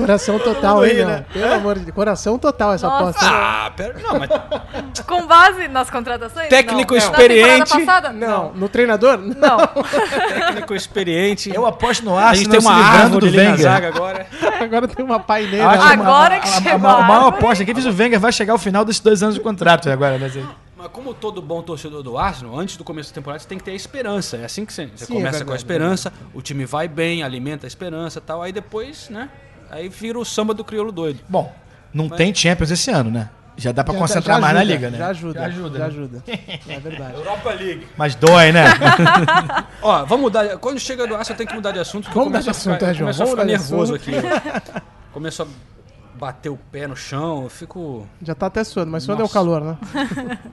Coração total, hein, meu? né? Pelo amor de Deus. Coração total essa Nossa. aposta. Ah, pera. Não, mas Com base nas contratações? Técnico não. experiente. Passada? Não, no treinador? Não. técnico experiente. Eu aposto no a gente Arsenal tem uma árvore do Wenger. zaga agora. Agora tem uma paineira. Né? uma- Agora que a, a, chegou a, a a maior aposta. Quem fez o Wenger vai chegar ao final desses dois anos de contrato agora, né? Zé? Mas como todo bom torcedor do Arsenal, antes do começo da temporada, você tem que ter a esperança. É assim que você, você Sim, é começa verdade, com a esperança, o time vai bem, alimenta a esperança e tal. Aí depois, né? Aí vira o samba do crioulo doido. Bom, não tem Champions esse ano, né? Já dá pra Já- concentrar já mais na liga, né? Já ajuda. Já ajuda. Já né? ajuda. É verdade. Europa League. Mas dói, né? Ó, vamos mudar. Quando chega do Arsenal, tem que mudar de assunto. Vamos mudar de assunto, ficar- é, João? Começo a Vamos ficar nervoso aqui. Começo a bater o pé no chão, eu fico. Já tá até suando, mas suando é o calor, né?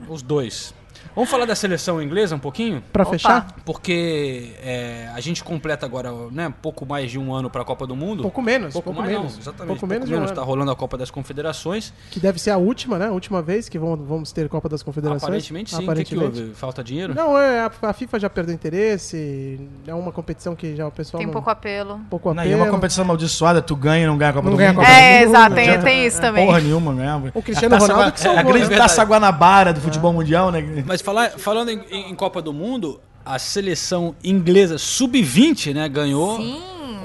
Os dois. Vamos falar da seleção inglesa um pouquinho? Pra Opa. fechar? Porque é, a gente completa agora, né, pouco mais de um ano para a Copa do Mundo. Pouco menos, pouco, pouco mais, menos. não, exatamente. Pouco menos de um Tá rolando a Copa das Confederações. Que deve ser a última, né? A última vez que vão- vamos ter Copa das Confederações. Aparentemente sim. O que, que houve? Falta dinheiro? Não, é, a, a FIFA já perdeu interesse. É uma competição que já o pessoal Tem não, pouco apelo. pouco Não, apelo. e é uma competição amaldiçoada, tu ganha e não ganha a Copa Não do ganha a Mundo. Copa É, do exato, Mundo, tem, isso também. Porra nenhuma, né? O Cristiano a taça, Ronaldo que é a salvou, grande né? taça Guanabara do futebol mundial, né? Mas falar, falando em, em Copa do Mundo, a seleção inglesa sub-20, né, ganhou Sim.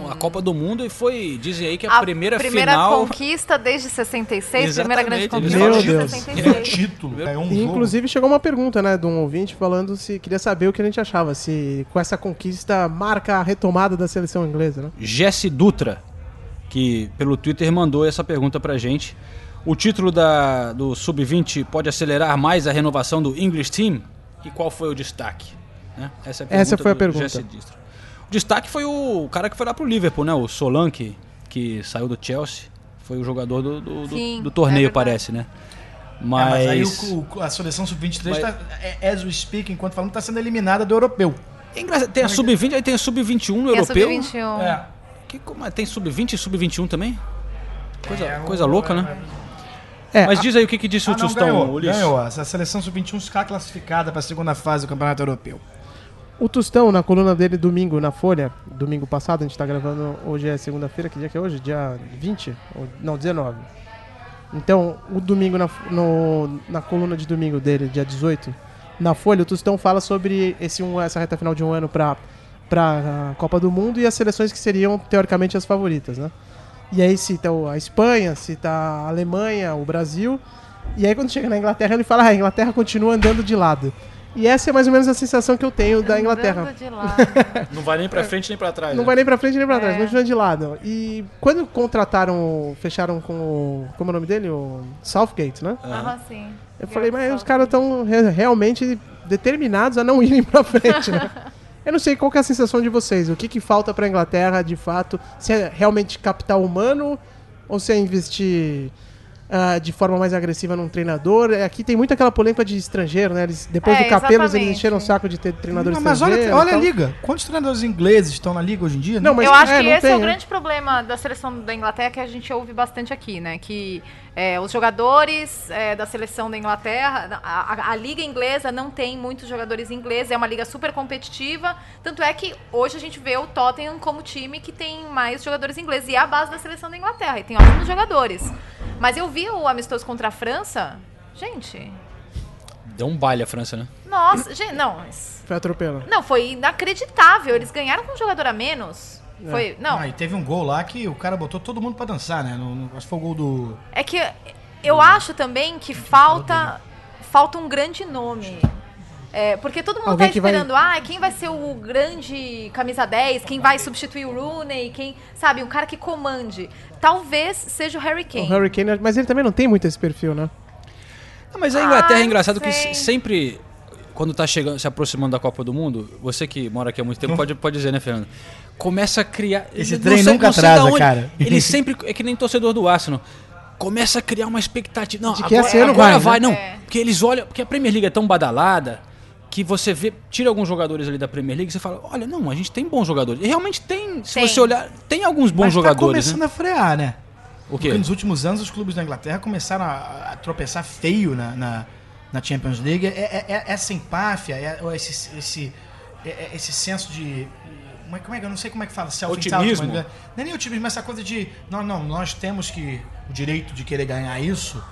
a Copa do Mundo e foi, dizem aí que a, A primeira, primeira final. conquista desde 66, primeira grande Exatamente, conquista Meu desde Deus. 66. título, ganhou um E, jogo. inclusive chegou uma pergunta, né, de um ouvinte falando se queria saber o que a gente achava, se com essa conquista marca a retomada da seleção inglesa, né? Jesse Dutra, que pelo Twitter mandou essa pergunta pra gente. O título da, do Sub-20 pode acelerar mais a renovação do English Team? E qual foi o destaque? Né? Essa, é Essa foi a do pergunta. O destaque foi o cara que foi lá pro Liverpool, né? O Solanke, que saiu do Chelsea. Foi o jogador do, do, do- Sim, do torneio, é parece, né? É, Mas, mas aí o- o- a seleção sub-23, Mas- tá, é, as we speak, enquanto falando, tá sendo eliminada do europeu. É tem a Sub-20, aí tem a Sub-21 no Tem a europeu. Sub-21. É. Que, como é? Tem Sub-20 e Sub-21 também? Coisa, É, coisa o- louca, né? É, Mas diz aí o que, que disse Ah, o Tostão, ganhou, Ulisses. ganhou. A seleção sub-21 está classificada para a segunda fase do Campeonato Europeu. O Tostão, na coluna dele domingo na Folha, domingo passado, a gente tá gravando, hoje é segunda-feira, que dia que é hoje? Dia 20? Ou- Não, 19. Então, o domingo, na, no- na coluna de domingo dele, dia 18, na Folha, o Tostão fala sobre esse um, essa reta final de um ano pra, pra Copa do Mundo e as seleções que seriam, teoricamente, as favoritas, né? E aí cita a Espanha, cita a Alemanha, o Brasil. E aí quando chega na Inglaterra, ele fala, ah, a Inglaterra continua andando de lado. E essa é mais ou menos a sensação que eu tenho da Inglaterra. Andando de lado. Não vai nem pra frente nem pra trás. Não né? vai nem pra frente nem pra trás, É. continua de lado. E quando contrataram, fecharam com o. Como é o nome dele? O Southgate, né? Aham, sim. Eu falei, mas os caras estão realmente determinados a não irem pra frente, né? Eu não sei qual que é a sensação de vocês. O que, que falta pra Inglaterra, de fato? Se é realmente capital humano ou se é investir ah, de forma mais agressiva num treinador? É, Aqui tem muito aquela polêmica de estrangeiro, né? Eles, depois É, do Capelos, eles exatamente. encheram o saco de ter treinador Não, mas olha, olha a liga. Quantos treinadores ingleses estão na liga hoje em dia? Não, mas eu acho é, que esse é tem, o né? grande problema da seleção da Inglaterra que a gente ouve bastante aqui, né? Que é, os jogadores é, da seleção da Inglaterra, a, a- a liga inglesa não tem muitos jogadores ingleses, é uma liga super competitiva. Tanto é que hoje a gente vê o Tottenham como time que tem mais jogadores ingleses e é a base da seleção da Inglaterra e tem ótimos jogadores. Mas eu vi o amistoso contra a França, gente. Deu um baile a França, né? Nossa, gente, não, mas- Foi atropelo. não foi inacreditável. Eles ganharam com um jogador a menos. Foi, não. Ah, e teve um gol lá que o cara botou todo mundo pra dançar, né? No, no- acho que foi o gol do. É que eu acho também que falta falta um grande nome. É, porque todo mundo Alguém tá que vai- esperando, ah, quem vai ser o grande camisa 10, quem vai substituir o Rooney, quem, sabe, um cara que comande. Talvez seja o Harry Kane. O Harry Kane, mas ele também não tem muito esse perfil, né? Não, mas a Inglaterra Ah, é engraçado que sei. se- sempre, quando tá chegando, se aproximando da Copa do Mundo, você que mora aqui há muito tempo pode, pode dizer, né, Fernando? Começa a criar. Esse não trem sei- nunca atrasa, onde, cara. Ele sempre. É que nem torcedor do Arsenal. Começa a criar uma expectativa. Não, De que agora, ano agora vai, vai, né? não. É. Porque eles olham. Porque a Premier League é tão badalada que você vê, tira alguns jogadores ali da Premier League e você fala, olha, não, a gente tem bons jogadores. E realmente tem, se Tem. você olhar, tem alguns bons Mas jogadores. tá né? começando a frear, né? O quê? Porque nos últimos anos os clubes da Inglaterra começaram a, a tropeçar feio na, na, na Champions League. É, é- é essa empáfia, é, ou esse, esse, é- é esse senso de. Como é, como é que eu não sei como é que fala? Self-entitlement, Otimismo. né? Não é nem otimismo, mas essa coisa de. Não, não, nós temos que o direito de querer ganhar isso.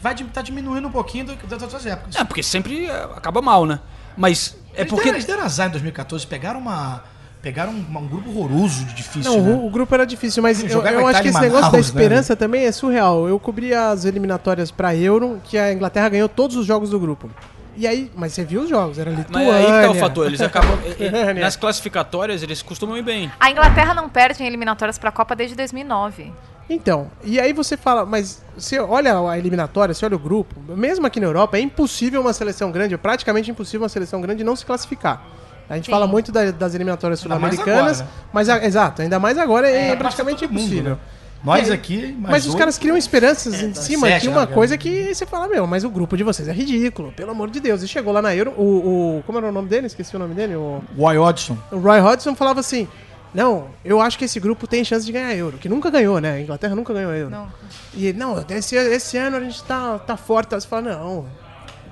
Vai estar diminuindo um pouquinho do- das outras épocas. É, porque sempre é, acaba mal, né? Mas é eles, porque. deram, eles deram azar em 2014, pegaram uma. Pegaram um, um grupo horroroso de difícil. Não, né? o, o grupo era difícil, mas eu, eu acho que esse negócio da né? esperança também é surreal. Eu cobri as eliminatórias pra Euro, que a Inglaterra ganhou todos os jogos do grupo. E aí, mas você viu os jogos, era Mas Lituânia. aí que tá o fator, eles acabam. Ucrânia. nas classificatórias, eles costumam ir bem. A Inglaterra não perde em eliminatórias para a Copa desde 2009. Então, e aí você fala, mas você olha a eliminatória, você olha o grupo, mesmo aqui na Europa, é impossível uma seleção grande, é praticamente impossível uma seleção grande não se classificar. A gente Sim. fala muito da- das eliminatórias sul-americanas, né? mas, a- exato, ainda mais agora é, É, praticamente todo mundo, impossível. né? Nós E- aqui, mais Mas os caras criam esperanças em tá cima sete, de uma coisa que você fala, meu, mas o grupo de vocês é ridículo, pelo amor de Deus. E chegou lá na Euro, o, o- como era o nome dele? Esqueci o nome dele. O, Roy Hodgson. o Roy Hodgson falava assim, não, eu acho que esse grupo tem chance de ganhar Euro, que nunca ganhou, né? A Inglaterra nunca ganhou Euro. Não. E não, esse, esse ano a gente tá, tá forte. Você fala, não,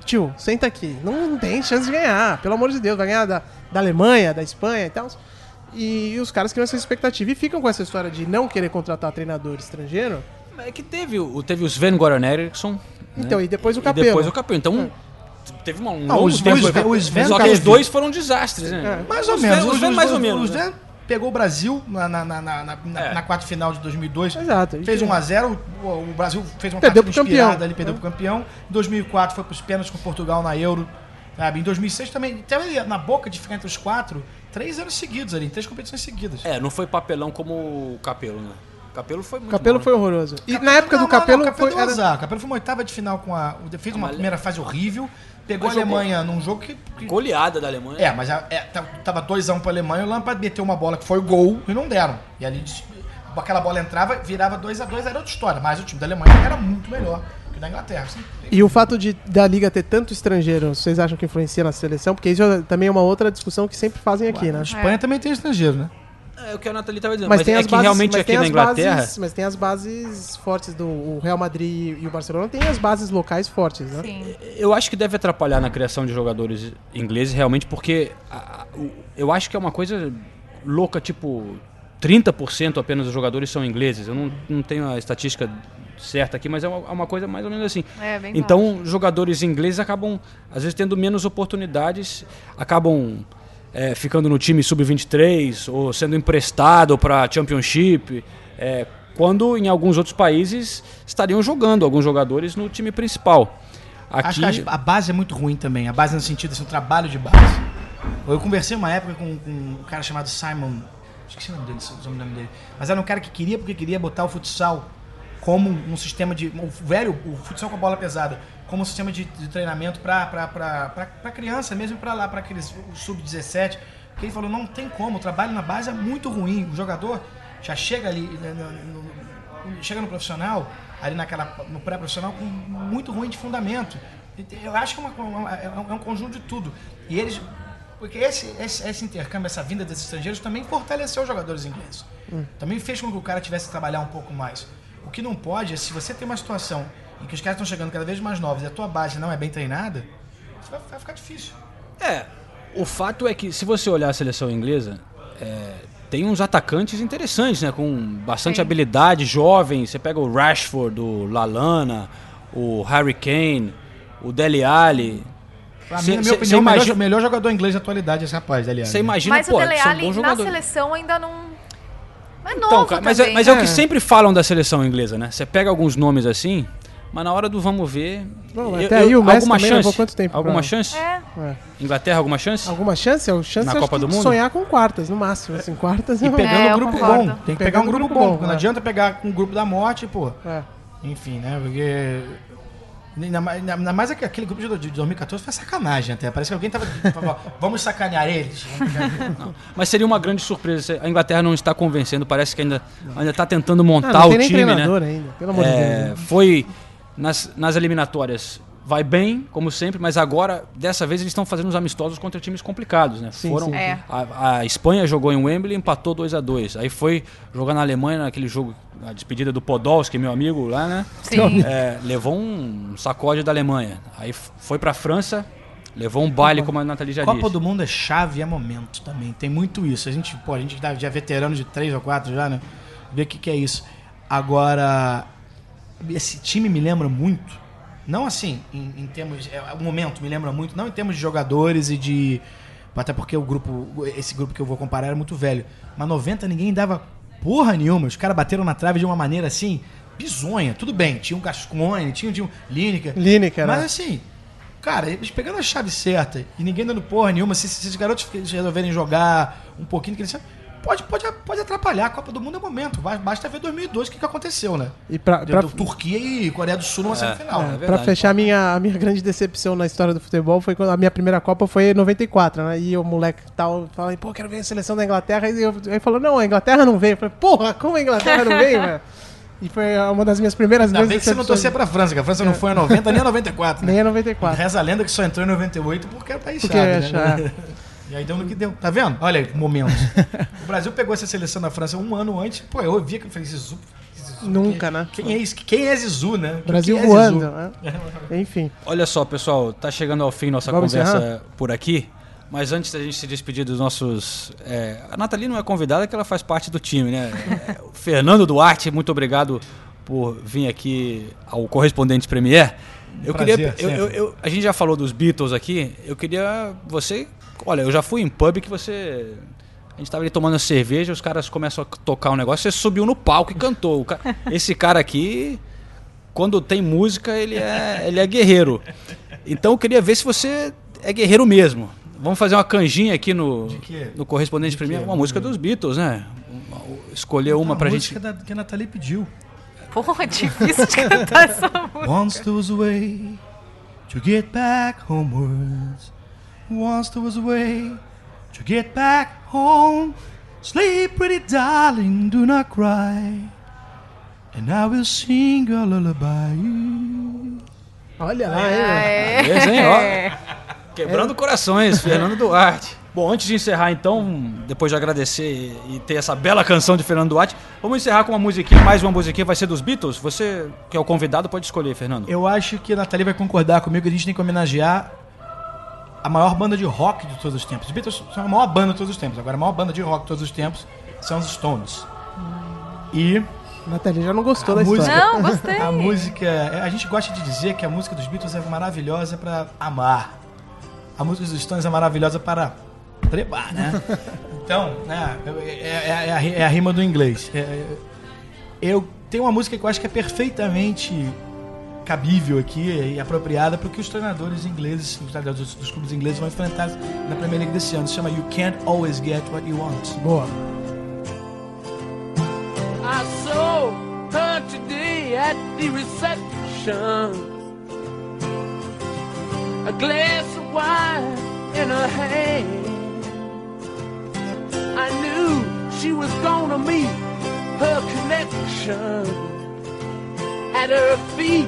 tio, senta aqui. Não tem chance de ganhar, pelo amor de Deus. Vai ganhar da, da Alemanha, da Espanha e tal. E, os caras criam essa expectativa e ficam com essa história de não querer contratar treinador estrangeiro. É que teve, o- teve o Sven Goran Eriksson. né? Então, e depois o E Capello. depois o Capello. Então, teve uma, um Ah, longo o Sven- tempo- o Sven- o Sven Só que os dois foram desastres, né? É. Mais ou O menos. Sven- o Sven Os- mais os- ou menos, O né? Sven pegou o Brasil na, na, na, na, na, É. na quarta final de 2002. Exato. Fez E- 1x0. O, o Brasil fez uma Perdeu partida pro campeão. inspirada ali, perdeu pro campeão. Em 2004 foi pros pênaltis com Portugal na Euro. Sabe? Em 2006 também. Teve ali na boca de ficar entre os quatro, três anos seguidos ali, três competições seguidas. É, não foi papelão como o Capelo, né? Capelo foi muito Capelo mal, né? foi horroroso. E na época Não, do não, Capelo não, o Capelo foi. Era... azar. O Capelo foi uma oitava de final com a. Fez uma Mas- primeira fase horrível. Pegou Mas a jogou. Alemanha num jogo que. que- Goleada da Alemanha. É, mas a- é, ta- tava 2x1 pra Alemanha, o Lampard meteu uma bola que foi gol e não deram. E ali aquela bola entrava, virava 2x2, era outra história. Mas o time da Alemanha era muito melhor que da Inglaterra. E o fato de da liga ter tanto estrangeiro, vocês acham que influencia na seleção? Porque isso é- também é uma outra discussão que sempre fazem aqui, né? A Espanha também tem estrangeiro, né? É o que a Nathalie estava dizendo. Mas, Mas, tem é as que bases, realmente aqui na Inglaterra. bases, mas tem as bases fortes do o Real Madrid e o Barcelona tem as bases locais fortes, né? Sim. Eu acho que deve atrapalhar na criação de jogadores ingleses, realmente, porque a- o- eu acho que é uma coisa louca, tipo, 30% apenas dos jogadores são ingleses. Eu não, não tenho a estatística certa aqui, mas é uma, é uma coisa mais ou menos assim. É, bem Então, jogadores ingleses acabam, às vezes, tendo menos oportunidades, acabam é, ficando no time sub-23 ou sendo emprestado para Championship, é, quando em alguns outros países estariam jogando alguns jogadores no time principal. Aqui, Acho que a, base é muito ruim também. A base no sentido assim, o trabalho de base. Eu conversei uma época com, com um cara chamado Simon. Esqueci o nome dele, o nome dele. Mas era um cara que queria porque queria botar o futsal como um sistema de. O velho, o futsal com a bola pesada, como um sistema de, de treinamento para criança, mesmo para lá, para aqueles sub-17. Que ele falou: não tem como, o trabalho na base é muito ruim. O jogador já chega ali, né, no- no- chega no profissional, ali naquela, no pré-profissional, com muito ruim de fundamento. Eu acho que é, uma- é um- é um conjunto de tudo. E eles. Porque esse, esse, esse intercâmbio, essa vinda desses estrangeiros também fortaleceu os jogadores ingleses. Também fez com que o cara tivesse que trabalhar um pouco mais. O que não pode é, se você tem uma situação em que os caras estão chegando cada vez mais novos e a tua base não é bem treinada, vai, vai ficar difícil. É, o fato é que se você olhar a seleção inglesa, é, tem uns atacantes interessantes, né? Com bastante Sim. habilidade, jovens. Você pega o Rashford, o Lalana, o Harry Kane, o Dele Alli. Pra Cê- mim, na minha cê- opinião, cê o melhor, imagina- o melhor jogador inglês da atualidade é esse rapaz, aliás. Você imagina, Mas pô, o Dele são Alli na jogadores. seleção ainda não. É novo Então, cara, mas, é, mas é o que É. sempre falam da seleção inglesa, né? Você pega alguns nomes assim, mas na hora do vamos ver. Não, eu- até aí o Messi alguma chance? levou quanto tempo Alguma pra- chance? É. É. Inglaterra, alguma chance? Alguma chance? A chance Na Copa que do Mundo? sonhar com quartas, no máximo. Assim, quartas E é pegando É, um grupo concordo. bom. Tem que pegar um grupo grupo bom. bom, Não é. adianta pegar um grupo da morte, pô. É. Enfim, né? Porque. Ainda mais, ainda mais aquele grupo de 2014 foi sacanagem até. Parece que alguém tava. tava, Vamos sacanear eles. Mas seria uma grande surpresa. A Inglaterra não está convencendo, parece que ainda ainda está tentando montar Ah, não o time, né? ainda, pelo amor de É, Deus. foi nas, nas eliminatórias. Vai bem, como sempre, mas agora, dessa vez, eles estão fazendo os amistosos contra times complicados, né? Sim, Foram, sim, É. A, a Espanha jogou em Wembley e empatou 2 a 2 Aí foi jogar na Alemanha, naquele jogo, a despedida do Podolski, meu amigo lá, né? Sim. É, levou um sacode da Alemanha. Aí foi pra França, levou um baile, como a Nathalie já Copa disse. do Mundo é chave e é momento também. Tem muito isso. A gente, pô, a gente já é veterano de três ou quatro já, né? Vê o que, que é isso. Agora, esse time me lembra muito. Não assim, em, em termos. É, o momento me lembra muito, não em termos de jogadores e de. Até porque o grupo. Esse grupo que eu vou comparar era muito velho. Mas 90 ninguém dava porra nenhuma. Os caras bateram na trave de uma maneira assim, bizonha. Tudo bem, tinha um Gascoigne, tinha, um Lineker. Lineker, Mas né? assim, cara, eles pegando a chave certa e ninguém dando porra nenhuma, se, se esses garotos resolverem jogar um pouquinho, que eles pode, pode, pode atrapalhar. A Copa do Mundo é momento. Ba- Basta ver 2002 o que, que aconteceu, né? E pra, pra, Turquia e Coreia do Sul numa semifinal. é né? verdade. pra fechar a minha, a minha grande decepção na história do futebol foi quando a minha primeira Copa foi em 94, né? E o moleque tal falando, pô, quero ver a seleção da Inglaterra. E eu, aí falou, não, a Inglaterra não veio. Eu falei, porra, como a Inglaterra não veio, velho? E foi uma das minhas primeiras Ainda grandes bem que você não torcia pra França, que a França não foi em 90 nem em 94. Nem Né? a 94. Reza a lenda que só entrou em 98 porque era país Porque chave, é né? E aí deu no que deu. Tá vendo? Olha aí, momentos. o Brasil pegou essa seleção da França um ano antes. Pô, eu ouvia que eu falei, Zizu. Zizu, Nunca, quem, né? Quem é, isso? quem é Zizu, né? Brasil Quem é voando. Zizu? né? Enfim. Olha só, pessoal, tá chegando ao fim nossa Vamos conversa encerrar? por aqui. Mas antes da gente se despedir dos nossos. é, a Nathalie não é convidada, que ela faz parte do time, né? É, o Fernando Duarte, muito obrigado por vir aqui ao Correspondente Premier. Eu Prazer, queria. eu- eu- eu- a gente já falou dos Beatles aqui. Eu queria. Você. Olha, eu já fui em pub que você. A gente tava ali tomando cerveja, os caras começam a tocar um negócio, você subiu no palco e cantou. O ca- Esse cara aqui, quando tem música, ele é, ele é guerreiro. Então eu queria ver se você é guerreiro mesmo. Vamos fazer uma canjinha aqui no, no Correspondente Premier. Uma música dos Beatles, né? Uma- Escolher uma pra gente. música da, que a Nathalie pediu. Porra, difícil de cantar essa música. Once there was a way to get back homewards. Once there was a way to get back home. Sleep, pretty darling, do not cry. And I will sing a lullaby. Olha lá, hein? É. Beleza, hein? Ó, quebrando corações, Fernando Duarte. Bom, antes de encerrar então, depois de agradecer e ter essa bela canção de Fernando Duarte, vamos encerrar com uma musiquinha, mais uma musiquinha, vai ser dos Beatles? Você, que é o convidado, pode escolher, Fernando. Eu acho que a Nathalie vai concordar comigo que a gente tem que homenagear a maior banda de rock de todos os tempos. Os Beatles são a maior banda de todos os tempos. Agora, a maior banda de rock de todos os tempos são os Stones. E Nathalie já não gostou a da música, história. Não, gostei. A música, a gente gosta de dizer que a música dos Beatles é maravilhosa para amar. A música dos Stones é maravilhosa para trebar, né? Então, né, é, é- é a, ri- é a rima do inglês. É- é- eu tenho uma música que eu acho que é perfeitamente cabível aqui e apropriada para o que os treinadores ingleses, os treinadores dos, clubes ingleses vão enfrentar na Premier League desse ano. Se chama You Can't Always Get What You Want. Boa. I saw her today at the reception. A glass of wine in her hand. I knew she was gonna meet her connection. At her feet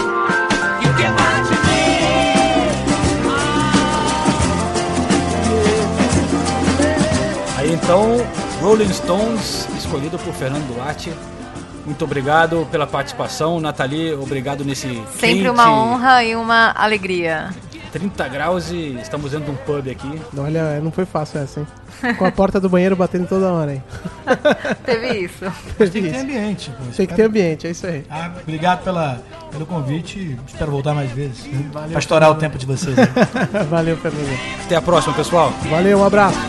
então, Rolling Stones, escolhido por Fernando Duarte. Muito obrigado pela participação. Nathalie, obrigado nesse Sempre quente, uma honra e uma alegria. 30 graus e estamos dentro de um pub aqui. Olha, não foi fácil essa, hein? Com a porta do banheiro batendo toda hora, hein? Teve isso. Tem que ter ambiente. pô. Tem que ter ambiente, é isso aí. Ah, obrigado pela, pelo convite. e Espero voltar mais vezes. Pra estourar o tempo de vocês. né? Valeu, Fernando. Até a próxima, pessoal. Valeu, um abraço.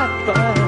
back by